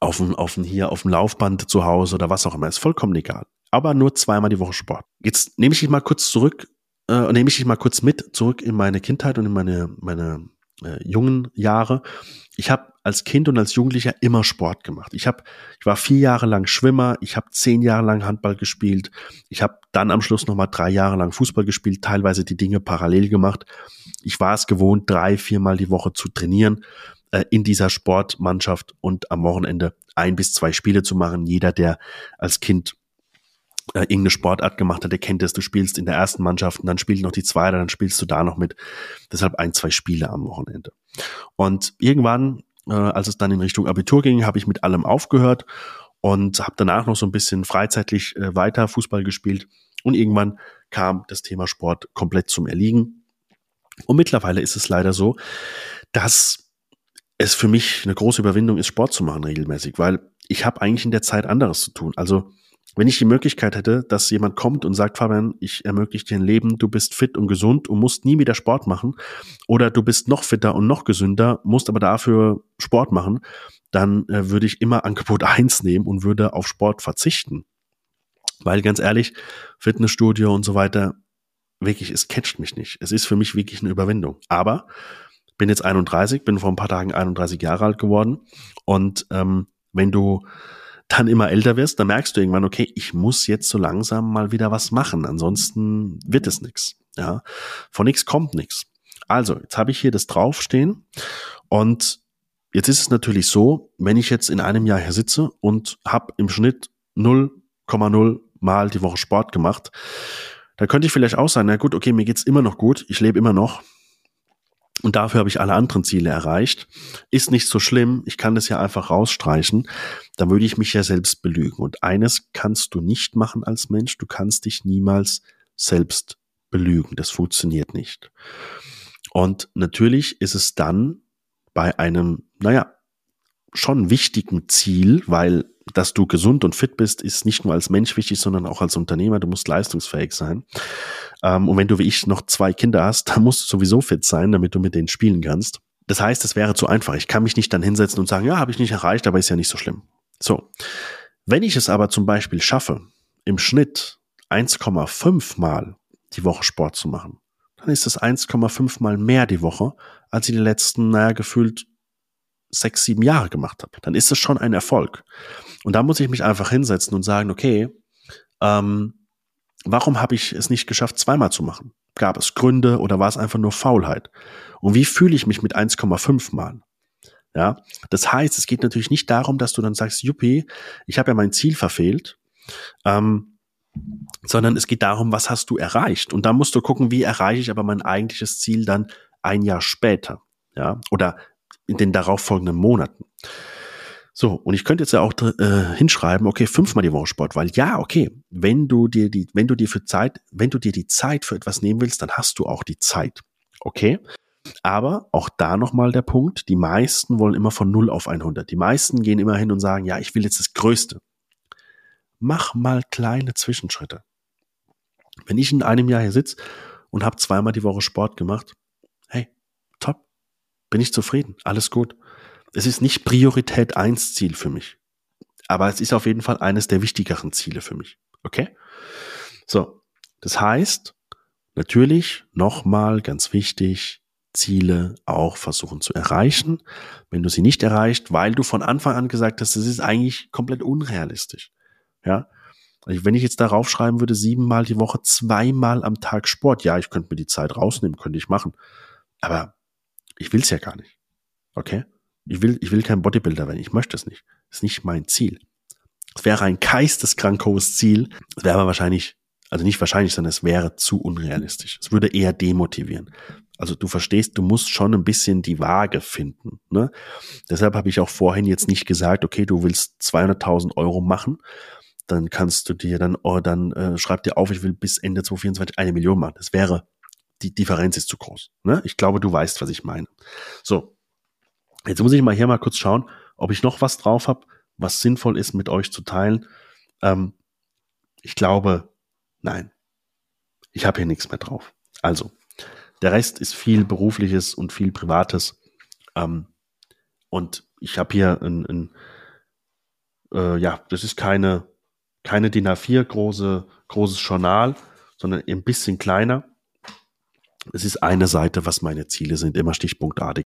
auf dem, auf dem hier auf dem Laufband zu Hause oder was auch immer, ist vollkommen egal. Aber nur zweimal die Woche Sport. Jetzt nehme ich dich mal kurz zurück, äh, nehme ich dich mal kurz mit zurück in meine Kindheit und in meine meine äh, jungen Jahre. Ich habe als Kind und als Jugendlicher immer Sport gemacht. Ich habe, ich war vier Jahre lang Schwimmer, ich habe zehn Jahre lang Handball gespielt, ich habe dann am Schluss noch mal drei Jahre lang Fußball gespielt, teilweise die Dinge parallel gemacht. Ich war es gewohnt, drei, viermal die Woche zu trainieren äh, in dieser Sportmannschaft und am Wochenende ein bis zwei Spiele zu machen. Jeder, der als Kind äh, irgendeine Sportart gemacht hat, der kennt es, du spielst in der ersten Mannschaft und dann spielt noch die zweite, dann spielst du da noch mit. Deshalb ein, zwei Spiele am Wochenende. Und irgendwann, äh, als es dann in Richtung Abitur ging, habe ich mit allem aufgehört und habe danach noch so ein bisschen freizeitlich äh, weiter Fußball gespielt. Und irgendwann kam das Thema Sport komplett zum Erliegen. Und mittlerweile ist es leider so, dass es für mich eine große Überwindung ist, Sport zu machen regelmäßig, weil ich habe eigentlich in der Zeit anderes zu tun. Also wenn ich die Möglichkeit hätte, dass jemand kommt und sagt, Fabian, ich ermögliche dir ein Leben, du bist fit und gesund und musst nie wieder Sport machen, oder du bist noch fitter und noch gesünder, musst aber dafür Sport machen, dann äh, würde ich immer Angebot eins nehmen und würde auf Sport verzichten. Weil ganz ehrlich, Fitnessstudio und so weiter, wirklich, es catcht mich nicht. Es ist für mich wirklich eine Überwindung. Aber bin jetzt 31, bin vor ein paar Tagen 31 Jahre alt geworden und ähm, wenn du dann immer älter wirst, dann merkst du irgendwann, okay, ich muss jetzt so langsam mal wieder was machen, ansonsten wird es nichts. Ja, von nichts kommt nichts. Also, jetzt habe ich hier das draufstehen und jetzt ist es natürlich so, wenn ich jetzt in einem Jahr hier sitze und habe im Schnitt 0,0 mal die Woche Sport gemacht, dann könnte ich vielleicht auch sagen, na gut, okay, mir geht's immer noch gut, ich lebe immer noch, und dafür habe ich alle anderen Ziele erreicht. Ist nicht so schlimm, ich kann das ja einfach rausstreichen. Dann würde ich mich ja selbst belügen. Und eines kannst du nicht machen als Mensch, du kannst dich niemals selbst belügen. Das funktioniert nicht. Und natürlich ist es dann bei einem, naja, schon wichtigen Ziel, weil dass du gesund und fit bist, ist nicht nur als Mensch wichtig, sondern auch als Unternehmer. Du musst leistungsfähig sein. Ähm, und wenn du wie ich noch zwei Kinder hast, dann musst du sowieso fit sein, damit du mit denen spielen kannst. Das heißt, es wäre zu einfach. Ich kann mich nicht dann hinsetzen und sagen, ja, habe ich nicht erreicht, aber ist ja nicht so schlimm. So. Wenn ich es aber zum Beispiel schaffe, im Schnitt 1,5 Mal die Woche Sport zu machen, dann ist das 1,5 Mal mehr die Woche, als ich die letzten, naja, gefühlt sechs, sieben Jahre gemacht habe. Dann ist es schon ein Erfolg. Und da muss ich mich einfach hinsetzen und sagen, okay, ähm, warum habe ich es nicht geschafft, zweimal zu machen? Gab es Gründe oder war es einfach nur Faulheit? Und wie fühle ich mich mit 1,5 Mal? Ja, das heißt, es geht natürlich nicht darum, dass du dann sagst, Juppie, ich habe ja mein Ziel verfehlt. Ähm, sondern es geht darum, was hast du erreicht? Und da musst du gucken, wie erreiche ich aber mein eigentliches Ziel dann ein Jahr später, ja, oder in den darauffolgenden Monaten. So, und ich könnte jetzt ja auch äh, hinschreiben, okay, fünfmal die Woche Sport, weil ja, okay, wenn du dir die, wenn du dir für Zeit, wenn du dir die Zeit für etwas nehmen willst, dann hast du auch die Zeit. Okay? Aber auch da nochmal der Punkt, die meisten wollen immer von 0 auf 100. Die meisten gehen immer hin und sagen, ja, ich will jetzt das Größte. Mach mal kleine Zwischenschritte. Wenn ich in einem Jahr hier sitze und habe zweimal die Woche Sport gemacht, hey, top, bin ich zufrieden, alles gut. Es ist nicht Priorität 1 Ziel für mich, aber es ist auf jeden Fall eines der wichtigeren Ziele für mich. Okay? So, das heißt, natürlich nochmal ganz wichtig, Ziele auch versuchen zu erreichen. Wenn du sie nicht erreicht, weil du von Anfang an gesagt hast, das ist eigentlich komplett unrealistisch. Ja, also wenn ich jetzt darauf schreiben würde, siebenmal die Woche, zweimal am Tag Sport, ja, ich könnte mir die Zeit rausnehmen, könnte ich machen. Aber ich will es ja gar nicht. Okay? Ich will, ich will kein Bodybuilder werden. Ich möchte es nicht. Das ist nicht mein Ziel. Es wäre ein geisteskrank hohes Ziel. Es wäre aber wahrscheinlich, also nicht wahrscheinlich, sondern es wäre zu unrealistisch. Es würde eher demotivieren. Also du verstehst, du musst schon ein bisschen die Waage finden. Ne? Deshalb habe ich auch vorhin jetzt nicht gesagt, okay, du willst 200.000 Euro machen, dann kannst du dir dann, oh, dann äh, schreib dir auf, ich will bis Ende 2024 eine Million machen. Das wäre, die Differenz ist zu groß. Ne? Ich glaube, du weißt, was ich meine. So, jetzt muss ich mal hier mal kurz schauen, ob ich noch was drauf habe, was sinnvoll ist, mit euch zu teilen. Ähm, ich glaube, nein. Ich habe hier nichts mehr drauf. Also, der Rest ist viel Berufliches und viel Privates. Ähm, und ich habe hier ein, ein äh, ja, das ist keine keine DIN A4 große, großes Journal, sondern ein bisschen kleiner. Es ist eine Seite, was meine Ziele sind, immer stichpunktartig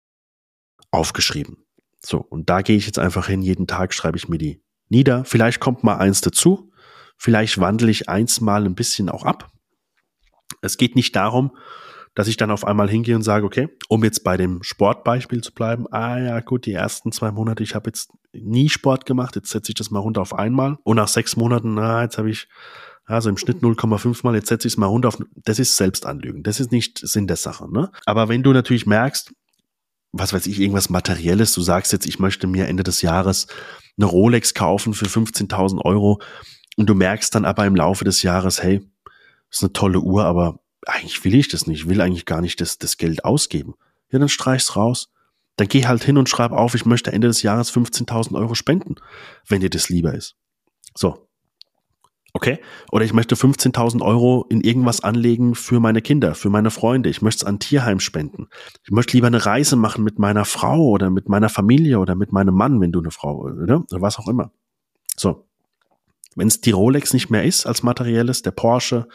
aufgeschrieben. So, und da gehe ich jetzt einfach hin, jeden Tag schreibe ich mir die nieder. Vielleicht kommt mal eins dazu, vielleicht wandle ich eins mal ein bisschen auch ab. Es geht nicht darum, dass ich dann auf einmal hingehe und sage, okay, um jetzt bei dem Sportbeispiel zu bleiben, ah ja, gut, die ersten zwei Monate, ich habe jetzt nie Sport gemacht, jetzt setze ich das mal runter auf einmal. Und nach sechs Monaten, na, jetzt habe ich also im Schnitt 0,5 mal, jetzt setze ich es mal runter auf, das ist Selbstanlügen, das ist nicht Sinn der Sache. Ne? Aber wenn du natürlich merkst, was weiß ich, irgendwas Materielles, du sagst jetzt, ich möchte mir Ende des Jahres eine Rolex kaufen für 15.000 Euro und du merkst dann aber im Laufe des Jahres, hey, ist eine tolle Uhr, aber eigentlich will ich das nicht, ich will eigentlich gar nicht das, das Geld ausgeben. Ja, dann streich's raus. Dann geh halt hin und schreib auf, ich möchte Ende des Jahres 15.000 Euro spenden, wenn dir das lieber ist. So. Okay? Oder ich möchte 15.000 Euro in irgendwas anlegen für meine Kinder, für meine Freunde. Ich möchte es an Tierheim spenden. Ich möchte lieber eine Reise machen mit meiner Frau oder mit meiner Familie oder mit meinem Mann, wenn du eine Frau, oder? Oder was auch immer. So. Wenn es die Rolex nicht mehr ist als materielles, der Porsche,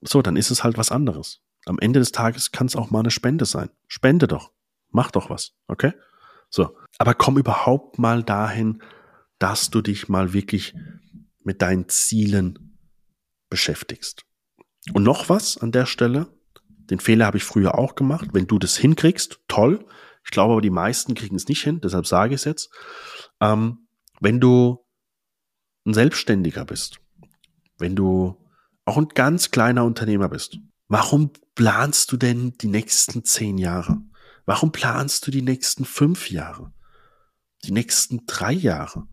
so, dann ist es halt was anderes. Am Ende des Tages kann es auch mal eine Spende sein. Spende doch. Mach doch was. Okay? So. Aber komm überhaupt mal dahin, dass du dich mal wirklich mit deinen Zielen beschäftigst. Und noch was an der Stelle. Den Fehler habe ich früher auch gemacht. Wenn du das hinkriegst, toll. Ich glaube aber, die meisten kriegen es nicht hin, deshalb sage ich es jetzt. Ähm, wenn du ein Selbstständiger bist, wenn du auch ein ganz kleiner Unternehmer bist, warum planst du denn die nächsten zehn Jahre? Warum planst du die nächsten fünf Jahre? Die nächsten drei Jahre?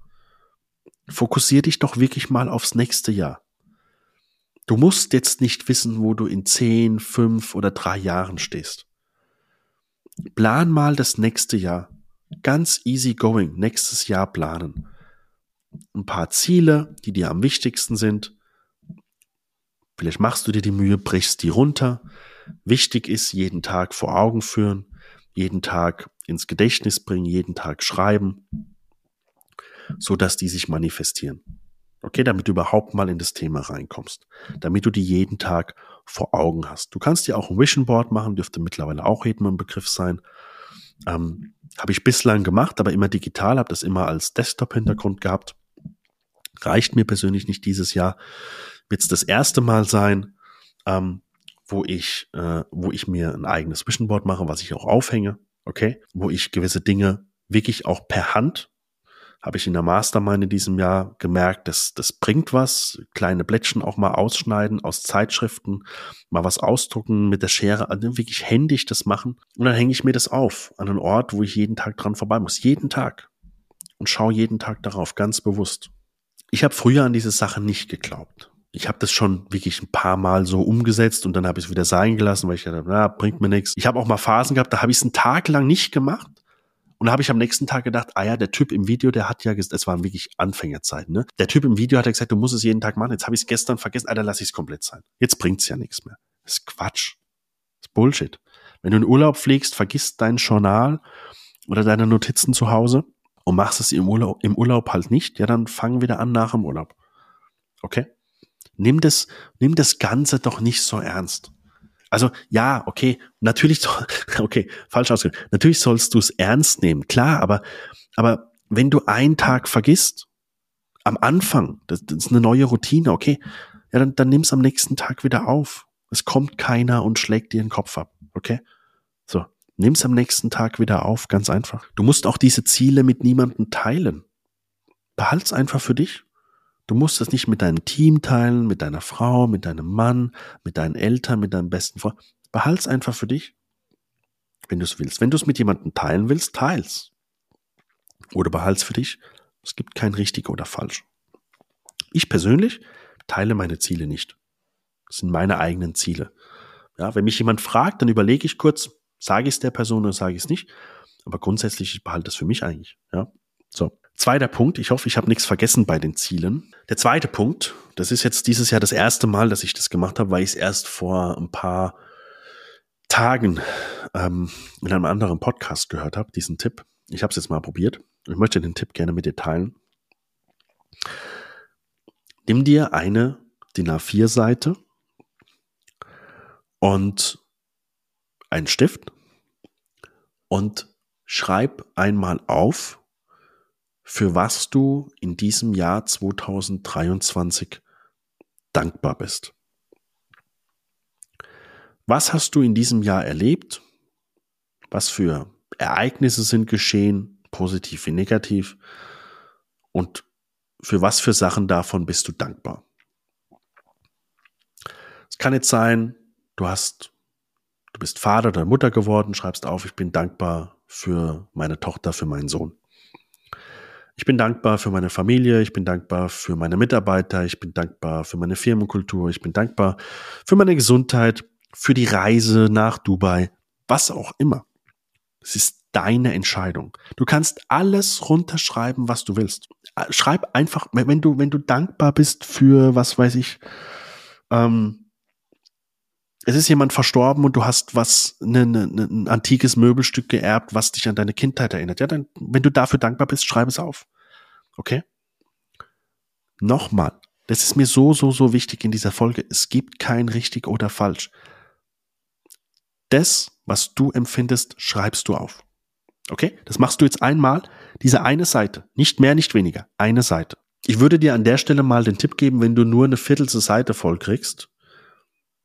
Fokussier dich doch wirklich mal aufs nächste Jahr. Du musst jetzt nicht wissen, wo du in zehn, fünf oder drei Jahren stehst. Plan mal das nächste Jahr. Ganz easy going, nächstes Jahr planen. Ein paar Ziele, die dir am wichtigsten sind. Vielleicht machst du dir die Mühe, brichst die runter. Wichtig ist, jeden Tag vor Augen führen, jeden Tag ins Gedächtnis bringen, jeden Tag schreiben, so dass die sich manifestieren. Okay, damit du überhaupt mal in das Thema reinkommst, damit du die jeden Tag vor Augen hast. Du kannst dir auch ein Vision Board machen, dürfte mittlerweile auch jedem ein Begriff sein. Ähm, habe ich bislang gemacht, aber immer digital, habe das immer als Desktop-Hintergrund gehabt. Reicht mir persönlich nicht dieses Jahr wird es das erste Mal sein, ähm, wo ich, äh, wo ich mir ein eigenes Vision Board mache, was ich auch aufhänge, okay, wo ich gewisse Dinge wirklich auch per Hand habe ich in der Mastermind in diesem Jahr gemerkt, dass das bringt was. Kleine Blättchen auch mal ausschneiden aus Zeitschriften, mal was ausdrucken mit der Schere, also wirklich händisch das machen. Und dann hänge ich mir das auf an einen Ort, wo ich jeden Tag dran vorbei muss. Jeden Tag. Und schaue jeden Tag darauf, ganz bewusst. Ich habe früher an diese Sache nicht geglaubt. Ich habe das schon wirklich ein paar Mal so umgesetzt und dann habe ich es wieder sein gelassen, weil ich dachte, na, bringt mir nichts. Ich habe auch mal Phasen gehabt, da habe ich es einen Tag lang nicht gemacht und da habe ich am nächsten Tag gedacht, ah ja, der Typ im Video, der hat ja, es waren wirklich Anfängerzeiten, ne? Der Typ im Video hat ja gesagt, du musst es jeden Tag machen. Jetzt habe ich es gestern vergessen, Alter, lass ich es komplett sein. Jetzt bringt's ja nichts mehr. Das ist Quatsch. Das ist Bullshit. Wenn du in Urlaub fliegst, vergisst dein Journal oder deine Notizen zu Hause und machst es im Urlaub, im Urlaub halt nicht, ja, dann fang wieder an nach dem Urlaub. Okay? Nimm das, nimm das Ganze doch nicht so ernst. Also ja, okay, natürlich, okay, falsch ausgedrückt. Natürlich sollst du es ernst nehmen, klar, aber, aber wenn du einen Tag vergisst, am Anfang, das, das ist eine neue Routine, okay, ja, dann, dann nimm es am nächsten Tag wieder auf. Es kommt keiner und schlägt dir den Kopf ab, okay? So, nimm es am nächsten Tag wieder auf, ganz einfach. Du musst auch diese Ziele mit niemandem teilen. Behalt's einfach für dich. Du musst es nicht mit deinem Team teilen, mit deiner Frau, mit deinem Mann, mit deinen Eltern, mit deinem besten Freund. Behalt's einfach für dich, wenn du es willst. Wenn du es mit jemandem teilen willst, teils. Oder behalt's für dich. Es gibt kein richtig oder falsch. Ich persönlich teile meine Ziele nicht. Das sind meine eigenen Ziele. Ja, wenn mich jemand fragt, dann überlege ich kurz, sage ich es der Person oder sage ich es nicht. Aber grundsätzlich, ich behalte es für mich eigentlich. Ja, so. Zweiter Punkt, ich hoffe, ich habe nichts vergessen bei den Zielen. Der zweite Punkt, das ist jetzt dieses Jahr das erste Mal, dass ich das gemacht habe, weil ich es erst vor ein paar Tagen ähm, in einem anderen Podcast gehört habe, diesen Tipp. Ich habe es jetzt mal probiert. Ich möchte den Tipp gerne mit dir teilen. Nimm dir eine DIN A4-Seite und einen Stift und schreib einmal auf, für was du in diesem Jahr 2023 dankbar bist. Was hast du in diesem Jahr erlebt? Was für Ereignisse sind geschehen, positiv wie negativ? Und für was für Sachen davon bist du dankbar? Es kann jetzt sein, du hast, du bist Vater oder Mutter geworden, schreibst auf, ich bin dankbar für meine Tochter, für meinen Sohn. Ich bin dankbar für meine Familie, ich bin dankbar für meine Mitarbeiter, ich bin dankbar für meine Firmenkultur, ich bin dankbar für meine Gesundheit, für die Reise nach Dubai, was auch immer. Es ist deine Entscheidung. Du kannst alles runterschreiben, was du willst. Schreib einfach, wenn du, wenn du dankbar bist für, was weiß ich, ähm, es ist jemand verstorben und du hast was, ne, ne, ne, ein antikes Möbelstück geerbt, was dich an deine Kindheit erinnert. Ja, dann, wenn du dafür dankbar bist, schreib es auf. Okay? Nochmal. Das ist mir so, so, so wichtig in dieser Folge. Es gibt kein richtig oder falsch. Das, was du empfindest, schreibst du auf. Okay? Das machst du jetzt einmal. Diese eine Seite. Nicht mehr, nicht weniger. Eine Seite. Ich würde dir an der Stelle mal den Tipp geben, wenn du nur eine Viertelste Seite voll kriegst,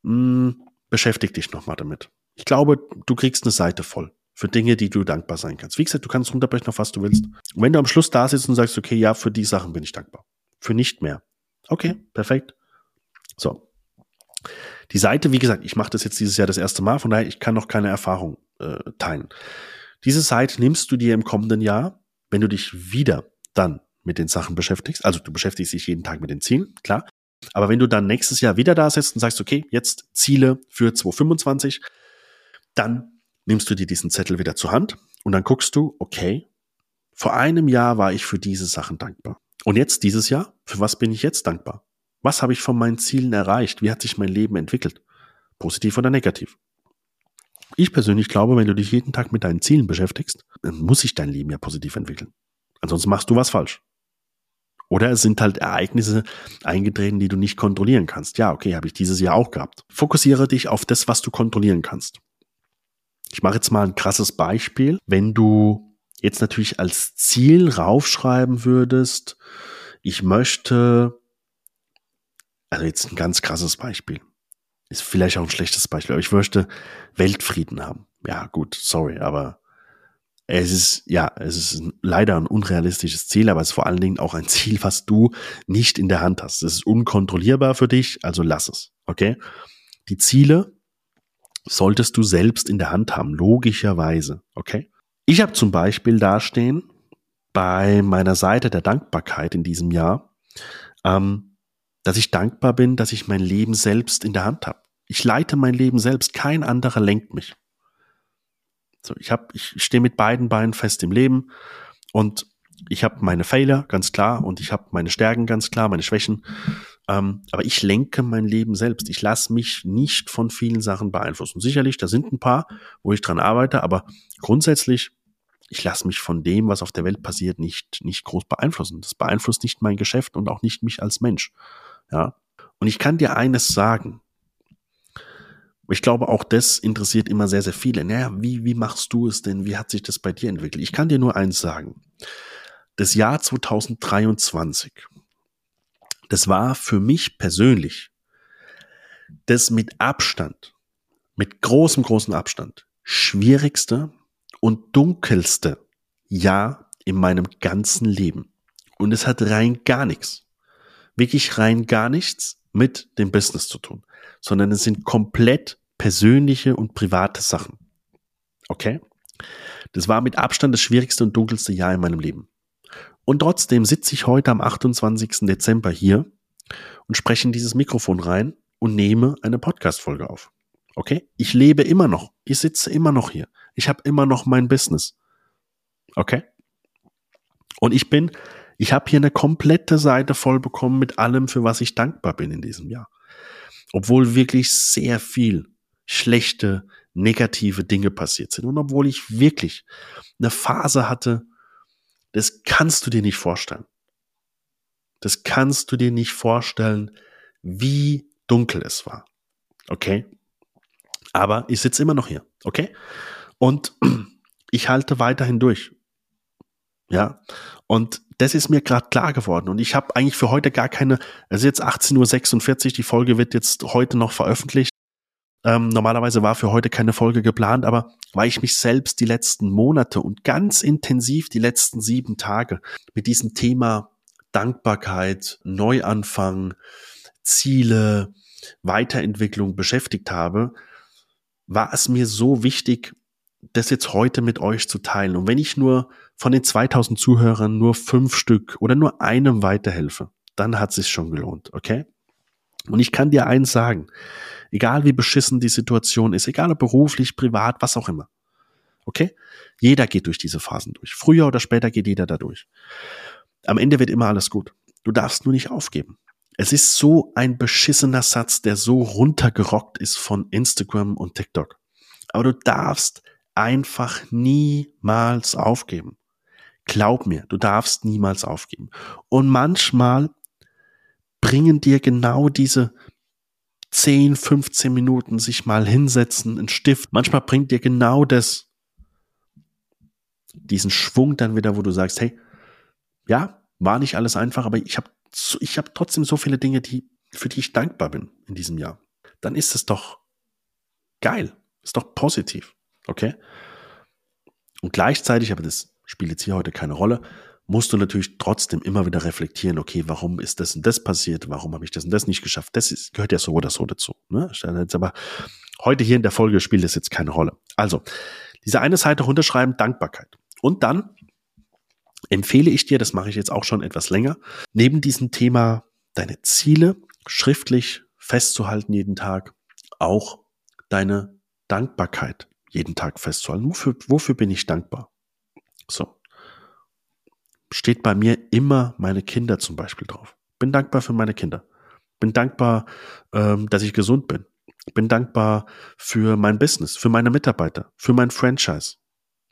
mh, beschäftig dich nochmal damit. Ich glaube, du kriegst eine Seite voll für Dinge, die du dankbar sein kannst. Wie gesagt, du kannst runterbrechen auf was du willst. Und wenn du am Schluss da sitzt und sagst, okay, ja, für die Sachen bin ich dankbar. Für nicht mehr. Okay, perfekt. So. Die Seite, wie gesagt, ich mache das jetzt dieses Jahr das erste Mal, von daher, ich kann noch keine Erfahrung äh, teilen. Diese Seite nimmst du dir im kommenden Jahr, wenn du dich wieder dann mit den Sachen beschäftigst. Also du beschäftigst dich jeden Tag mit den Zielen, klar. Aber wenn du dann nächstes Jahr wieder da sitzt und sagst, okay, jetzt Ziele für 2025, dann nimmst du dir diesen Zettel wieder zur Hand und dann guckst du, okay, vor einem Jahr war ich für diese Sachen dankbar. Und jetzt dieses Jahr, für was bin ich jetzt dankbar? Was habe ich von meinen Zielen erreicht? Wie hat sich mein Leben entwickelt? Positiv oder negativ? Ich persönlich glaube, wenn du dich jeden Tag mit deinen Zielen beschäftigst, dann muss sich dein Leben ja positiv entwickeln. Ansonsten machst du was falsch. Oder es sind halt Ereignisse eingetreten, die du nicht kontrollieren kannst. Ja, okay, habe ich dieses Jahr auch gehabt. Fokussiere dich auf das, was du kontrollieren kannst. Ich mache jetzt mal ein krasses Beispiel. Wenn du jetzt natürlich als Ziel raufschreiben würdest, ich möchte, also jetzt ein ganz krasses Beispiel. Ist vielleicht auch ein schlechtes Beispiel, aber ich möchte Weltfrieden haben. Ja, gut, sorry, aber Es ist, ja, es ist leider ein unrealistisches Ziel, aber es ist vor allen Dingen auch ein Ziel, was du nicht in der Hand hast. Es ist unkontrollierbar für dich, also lass es. Okay? Die Ziele solltest du selbst in der Hand haben, logischerweise. Okay? Ich habe zum Beispiel dastehen bei meiner Seite der Dankbarkeit in diesem Jahr, ähm, dass ich dankbar bin, dass ich mein Leben selbst in der Hand habe. Ich leite mein Leben selbst, kein anderer lenkt mich. So, ich habe, ich stehe mit beiden Beinen fest im Leben und ich habe meine Fehler, ganz klar, und ich habe meine Stärken, ganz klar, meine Schwächen. Ähm, aber ich lenke mein Leben selbst. Ich lasse mich nicht von vielen Sachen beeinflussen. Sicherlich, da sind ein paar, wo ich dran arbeite, aber grundsätzlich, ich lasse mich von dem, was auf der Welt passiert, nicht, nicht groß beeinflussen. Das beeinflusst nicht mein Geschäft und auch nicht mich als Mensch. Ja. Und ich kann dir eines sagen. Ich glaube, auch das interessiert immer sehr, sehr viele. Naja, wie, wie machst du es denn? Wie hat sich das bei dir entwickelt? Ich kann dir nur eins sagen. Das Jahr 2023, das war für mich persönlich das mit Abstand, mit großem, großem Abstand, schwierigste und dunkelste Jahr in meinem ganzen Leben. Und es hat rein gar nichts, wirklich rein gar nichts mit dem Business zu tun, sondern es sind komplett persönliche und private Sachen. Okay? Das war mit Abstand das schwierigste und dunkelste Jahr in meinem Leben. Und trotzdem sitze ich heute am 28. Dezember hier und spreche in dieses Mikrofon rein und nehme eine Podcast-Folge auf. Okay? Ich lebe immer noch. Ich sitze immer noch hier. Ich habe immer noch mein Business. Okay? Und ich bin, ich habe hier eine komplette Seite voll bekommen mit allem, für was ich dankbar bin in diesem Jahr. Obwohl wirklich sehr viel schlechte, negative Dinge passiert sind. Und obwohl ich wirklich eine Phase hatte, das kannst du dir nicht vorstellen. Das kannst du dir nicht vorstellen, wie dunkel es war. Okay? Aber ich sitze immer noch hier. Okay? Und ich halte weiterhin durch. Ja? Und das ist mir gerade klar geworden. Und ich habe eigentlich für heute gar keine, also jetzt 18.46 Uhr, die Folge wird jetzt heute noch veröffentlicht. Ähm, normalerweise war für heute keine Folge geplant, aber weil ich mich selbst die letzten Monate und ganz intensiv die letzten sieben Tage mit diesem Thema Dankbarkeit, Neuanfang, Ziele, Weiterentwicklung beschäftigt habe, war es mir so wichtig, das jetzt heute mit euch zu teilen. Und wenn ich nur von den 2000 Zuhörern nur fünf Stück oder nur einem weiterhelfe, dann hat es sich schon gelohnt, okay? Und ich kann dir eins sagen, egal wie beschissen die Situation ist, egal ob beruflich, privat, was auch immer. Okay? Jeder geht durch diese Phasen durch. Früher oder später geht jeder da durch. Am Ende wird immer alles gut. Du darfst nur nicht aufgeben. Es ist so ein beschissener Satz, der so runtergerockt ist von Instagram und TikTok. Aber du darfst einfach niemals aufgeben. Glaub mir, du darfst niemals aufgeben. Und manchmal bringen dir genau diese 10, 15 Minuten sich mal hinsetzen, einen Stift. Manchmal bringt dir genau das, diesen Schwung dann wieder, wo du sagst, hey, ja, war nicht alles einfach, aber ich habe ich hab trotzdem so viele Dinge, die, für die ich dankbar bin in diesem Jahr. Dann ist es doch geil, ist doch positiv, okay? Und gleichzeitig, aber das spielt jetzt hier heute keine Rolle, musst du natürlich trotzdem immer wieder reflektieren, okay, warum ist das und das passiert, warum habe ich das und das nicht geschafft? Das ist, gehört ja so oder so dazu. Ne? Aber heute hier in der Folge spielt das jetzt keine Rolle. Also, diese eine Seite runterschreiben, Dankbarkeit. Und dann empfehle ich dir, das mache ich jetzt auch schon etwas länger, neben diesem Thema deine Ziele schriftlich festzuhalten jeden Tag, auch deine Dankbarkeit jeden Tag festzuhalten. Wofür, wofür bin ich dankbar? So steht bei mir immer meine Kinder zum Beispiel drauf. Bin dankbar für meine Kinder. Bin dankbar, ähm, dass ich gesund bin. Bin dankbar für mein Business, für meine Mitarbeiter, für mein Franchise.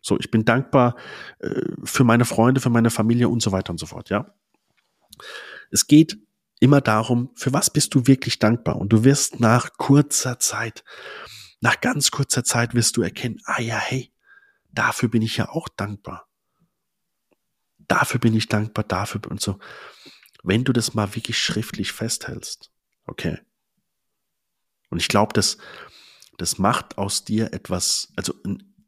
So, ich bin dankbar äh, für meine Freunde, für meine Familie und so weiter und so fort, ja. Es geht immer darum, für was bist du wirklich dankbar? Und du wirst nach kurzer Zeit, nach ganz kurzer Zeit wirst du erkennen, ah ja, hey, dafür bin ich ja auch dankbar dafür bin ich dankbar, dafür und so. Wenn du das mal wirklich schriftlich festhältst, okay. Und ich glaube, das, das macht aus dir etwas, also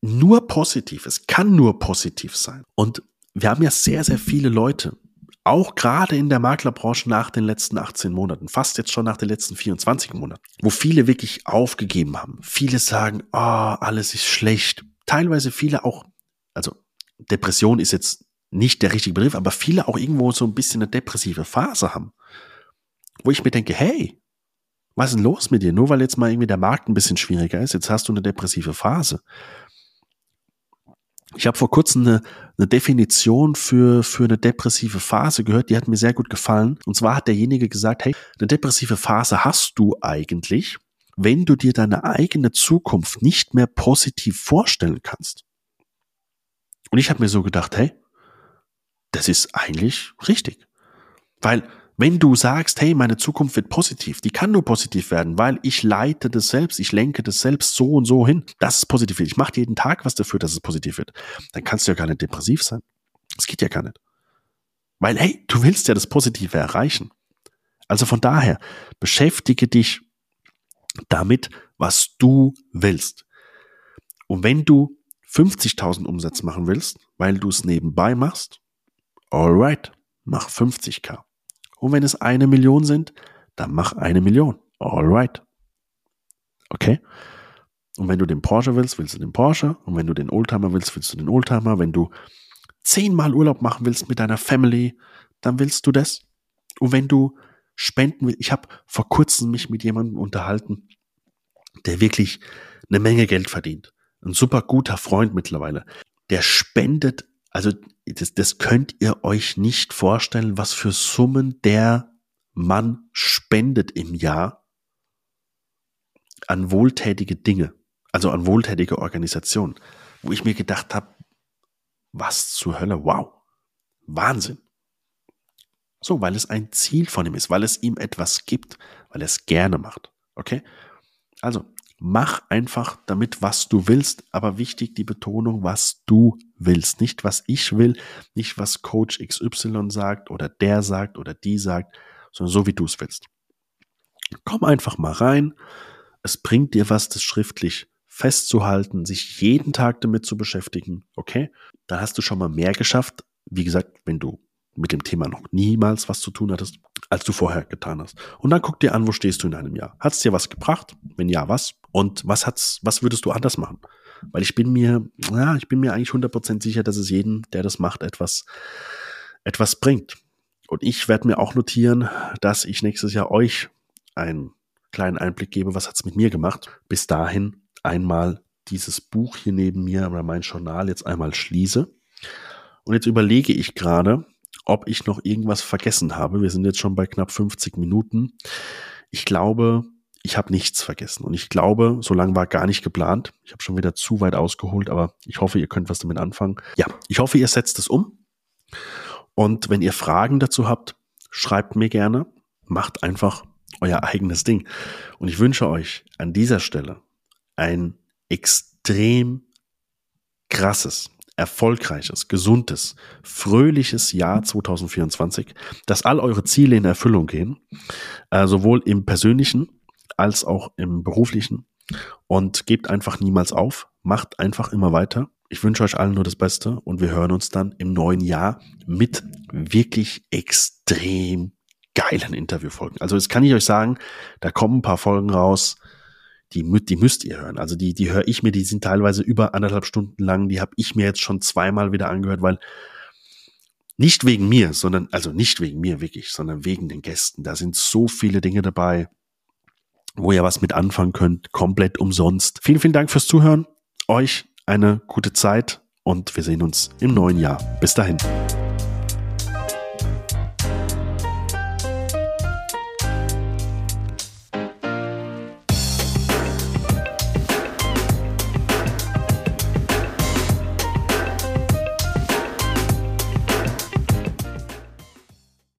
nur positiv. Es kann nur positiv sein. Und wir haben ja sehr, sehr viele Leute, auch gerade in der Maklerbranche nach den letzten 18 Monaten, fast jetzt schon nach den letzten 24 Monaten, wo viele wirklich aufgegeben haben. Viele sagen, oh, alles ist schlecht. Teilweise viele auch, also Depression ist jetzt nicht der richtige Begriff, aber viele auch irgendwo so ein bisschen eine depressive Phase haben. Wo ich mir denke, hey, was ist denn los mit dir? Nur weil jetzt mal irgendwie der Markt ein bisschen schwieriger ist, jetzt hast du eine depressive Phase. Ich habe vor kurzem eine, eine Definition für, für eine depressive Phase gehört, die hat mir sehr gut gefallen. Und zwar hat derjenige gesagt, hey, eine depressive Phase hast du eigentlich, wenn du dir deine eigene Zukunft nicht mehr positiv vorstellen kannst. Und ich habe mir so gedacht, hey, das ist eigentlich richtig. Weil wenn du sagst, hey, meine Zukunft wird positiv, die kann nur positiv werden, weil ich leite das selbst, ich lenke das selbst so und so hin, dass es positiv wird. Ich mache jeden Tag was dafür, dass es positiv wird. Dann kannst du ja gar nicht depressiv sein. Das geht ja gar nicht. Weil, hey, du willst ja das Positive erreichen. Also von daher, beschäftige dich damit, was du willst. Und wenn du 50.000 Umsatz machen willst, weil du es nebenbei machst, alright, mach 50k. Und wenn es eine Million sind, dann mach eine Million. Alright. Okay? Und wenn du den Porsche willst, willst du den Porsche. Und wenn du den Oldtimer willst, willst du den Oldtimer. Wenn du zehnmal Urlaub machen willst mit deiner Family, dann willst du das. Und wenn du spenden willst, ich habe vor kurzem mich mit jemandem unterhalten, der wirklich eine Menge Geld verdient. Ein super guter Freund mittlerweile. Der spendet also das, das könnt ihr euch nicht vorstellen, was für Summen der Mann spendet im Jahr an wohltätige Dinge, also an wohltätige Organisationen, wo ich mir gedacht habe, was zur Hölle, wow, Wahnsinn. So, weil es ein Ziel von ihm ist, weil es ihm etwas gibt, weil er es gerne macht. Okay? Also, mach einfach damit, was du willst, aber wichtig die Betonung, was du willst. Nicht, was ich will, nicht, was Coach XY sagt oder der sagt oder die sagt, sondern so, wie du es willst. Komm einfach mal rein. Es bringt dir was, das schriftlich festzuhalten, sich jeden Tag damit zu beschäftigen. Okay? Da hast du schon mal mehr geschafft. Wie gesagt, wenn du mit dem Thema noch niemals was zu tun hattest, als du vorher getan hast. Und dann guck dir an, wo stehst du in einem Jahr? Hat es dir was gebracht? Wenn ja, was? Und was hat's, was würdest du anders machen? Weil ich bin mir, ja, ich bin mir eigentlich 100% sicher, dass es jedem, der das macht, etwas, etwas bringt. Und ich werde mir auch notieren, dass ich nächstes Jahr euch einen kleinen Einblick gebe, was hat's mit mir gemacht. Bis dahin einmal dieses Buch hier neben mir oder mein Journal jetzt einmal schließe. Und jetzt überlege ich gerade, ob ich noch irgendwas vergessen habe. Wir sind jetzt schon bei knapp 50 Minuten. Ich glaube, ich habe nichts vergessen. Und ich glaube, so lange war gar nicht geplant. Ich habe schon wieder zu weit ausgeholt, aber ich hoffe, ihr könnt was damit anfangen. Ja, ich hoffe, ihr setzt es um. Und wenn ihr Fragen dazu habt, schreibt mir gerne. Macht einfach euer eigenes Ding. Und ich wünsche euch an dieser Stelle ein extrem krasses, erfolgreiches, gesundes, fröhliches Jahr 2024, dass all eure Ziele in Erfüllung gehen, äh, sowohl im persönlichen als auch im beruflichen. Und gebt einfach niemals auf, macht einfach immer weiter. Ich wünsche euch allen nur das Beste und wir hören uns dann im neuen Jahr mit wirklich extrem geilen Interviewfolgen. Also das kann ich euch sagen, da kommen ein paar Folgen raus, die, die müsst ihr hören. Also die, die höre ich mir, die sind teilweise über anderthalb Stunden lang, die habe ich mir jetzt schon zweimal wieder angehört, weil nicht wegen mir, sondern, also nicht wegen mir wirklich, sondern wegen den Gästen. Da sind so viele Dinge dabei wo ihr was mit anfangen könnt, komplett umsonst. Vielen, vielen Dank fürs Zuhören. Euch eine gute Zeit und wir sehen uns im neuen Jahr. Bis dahin.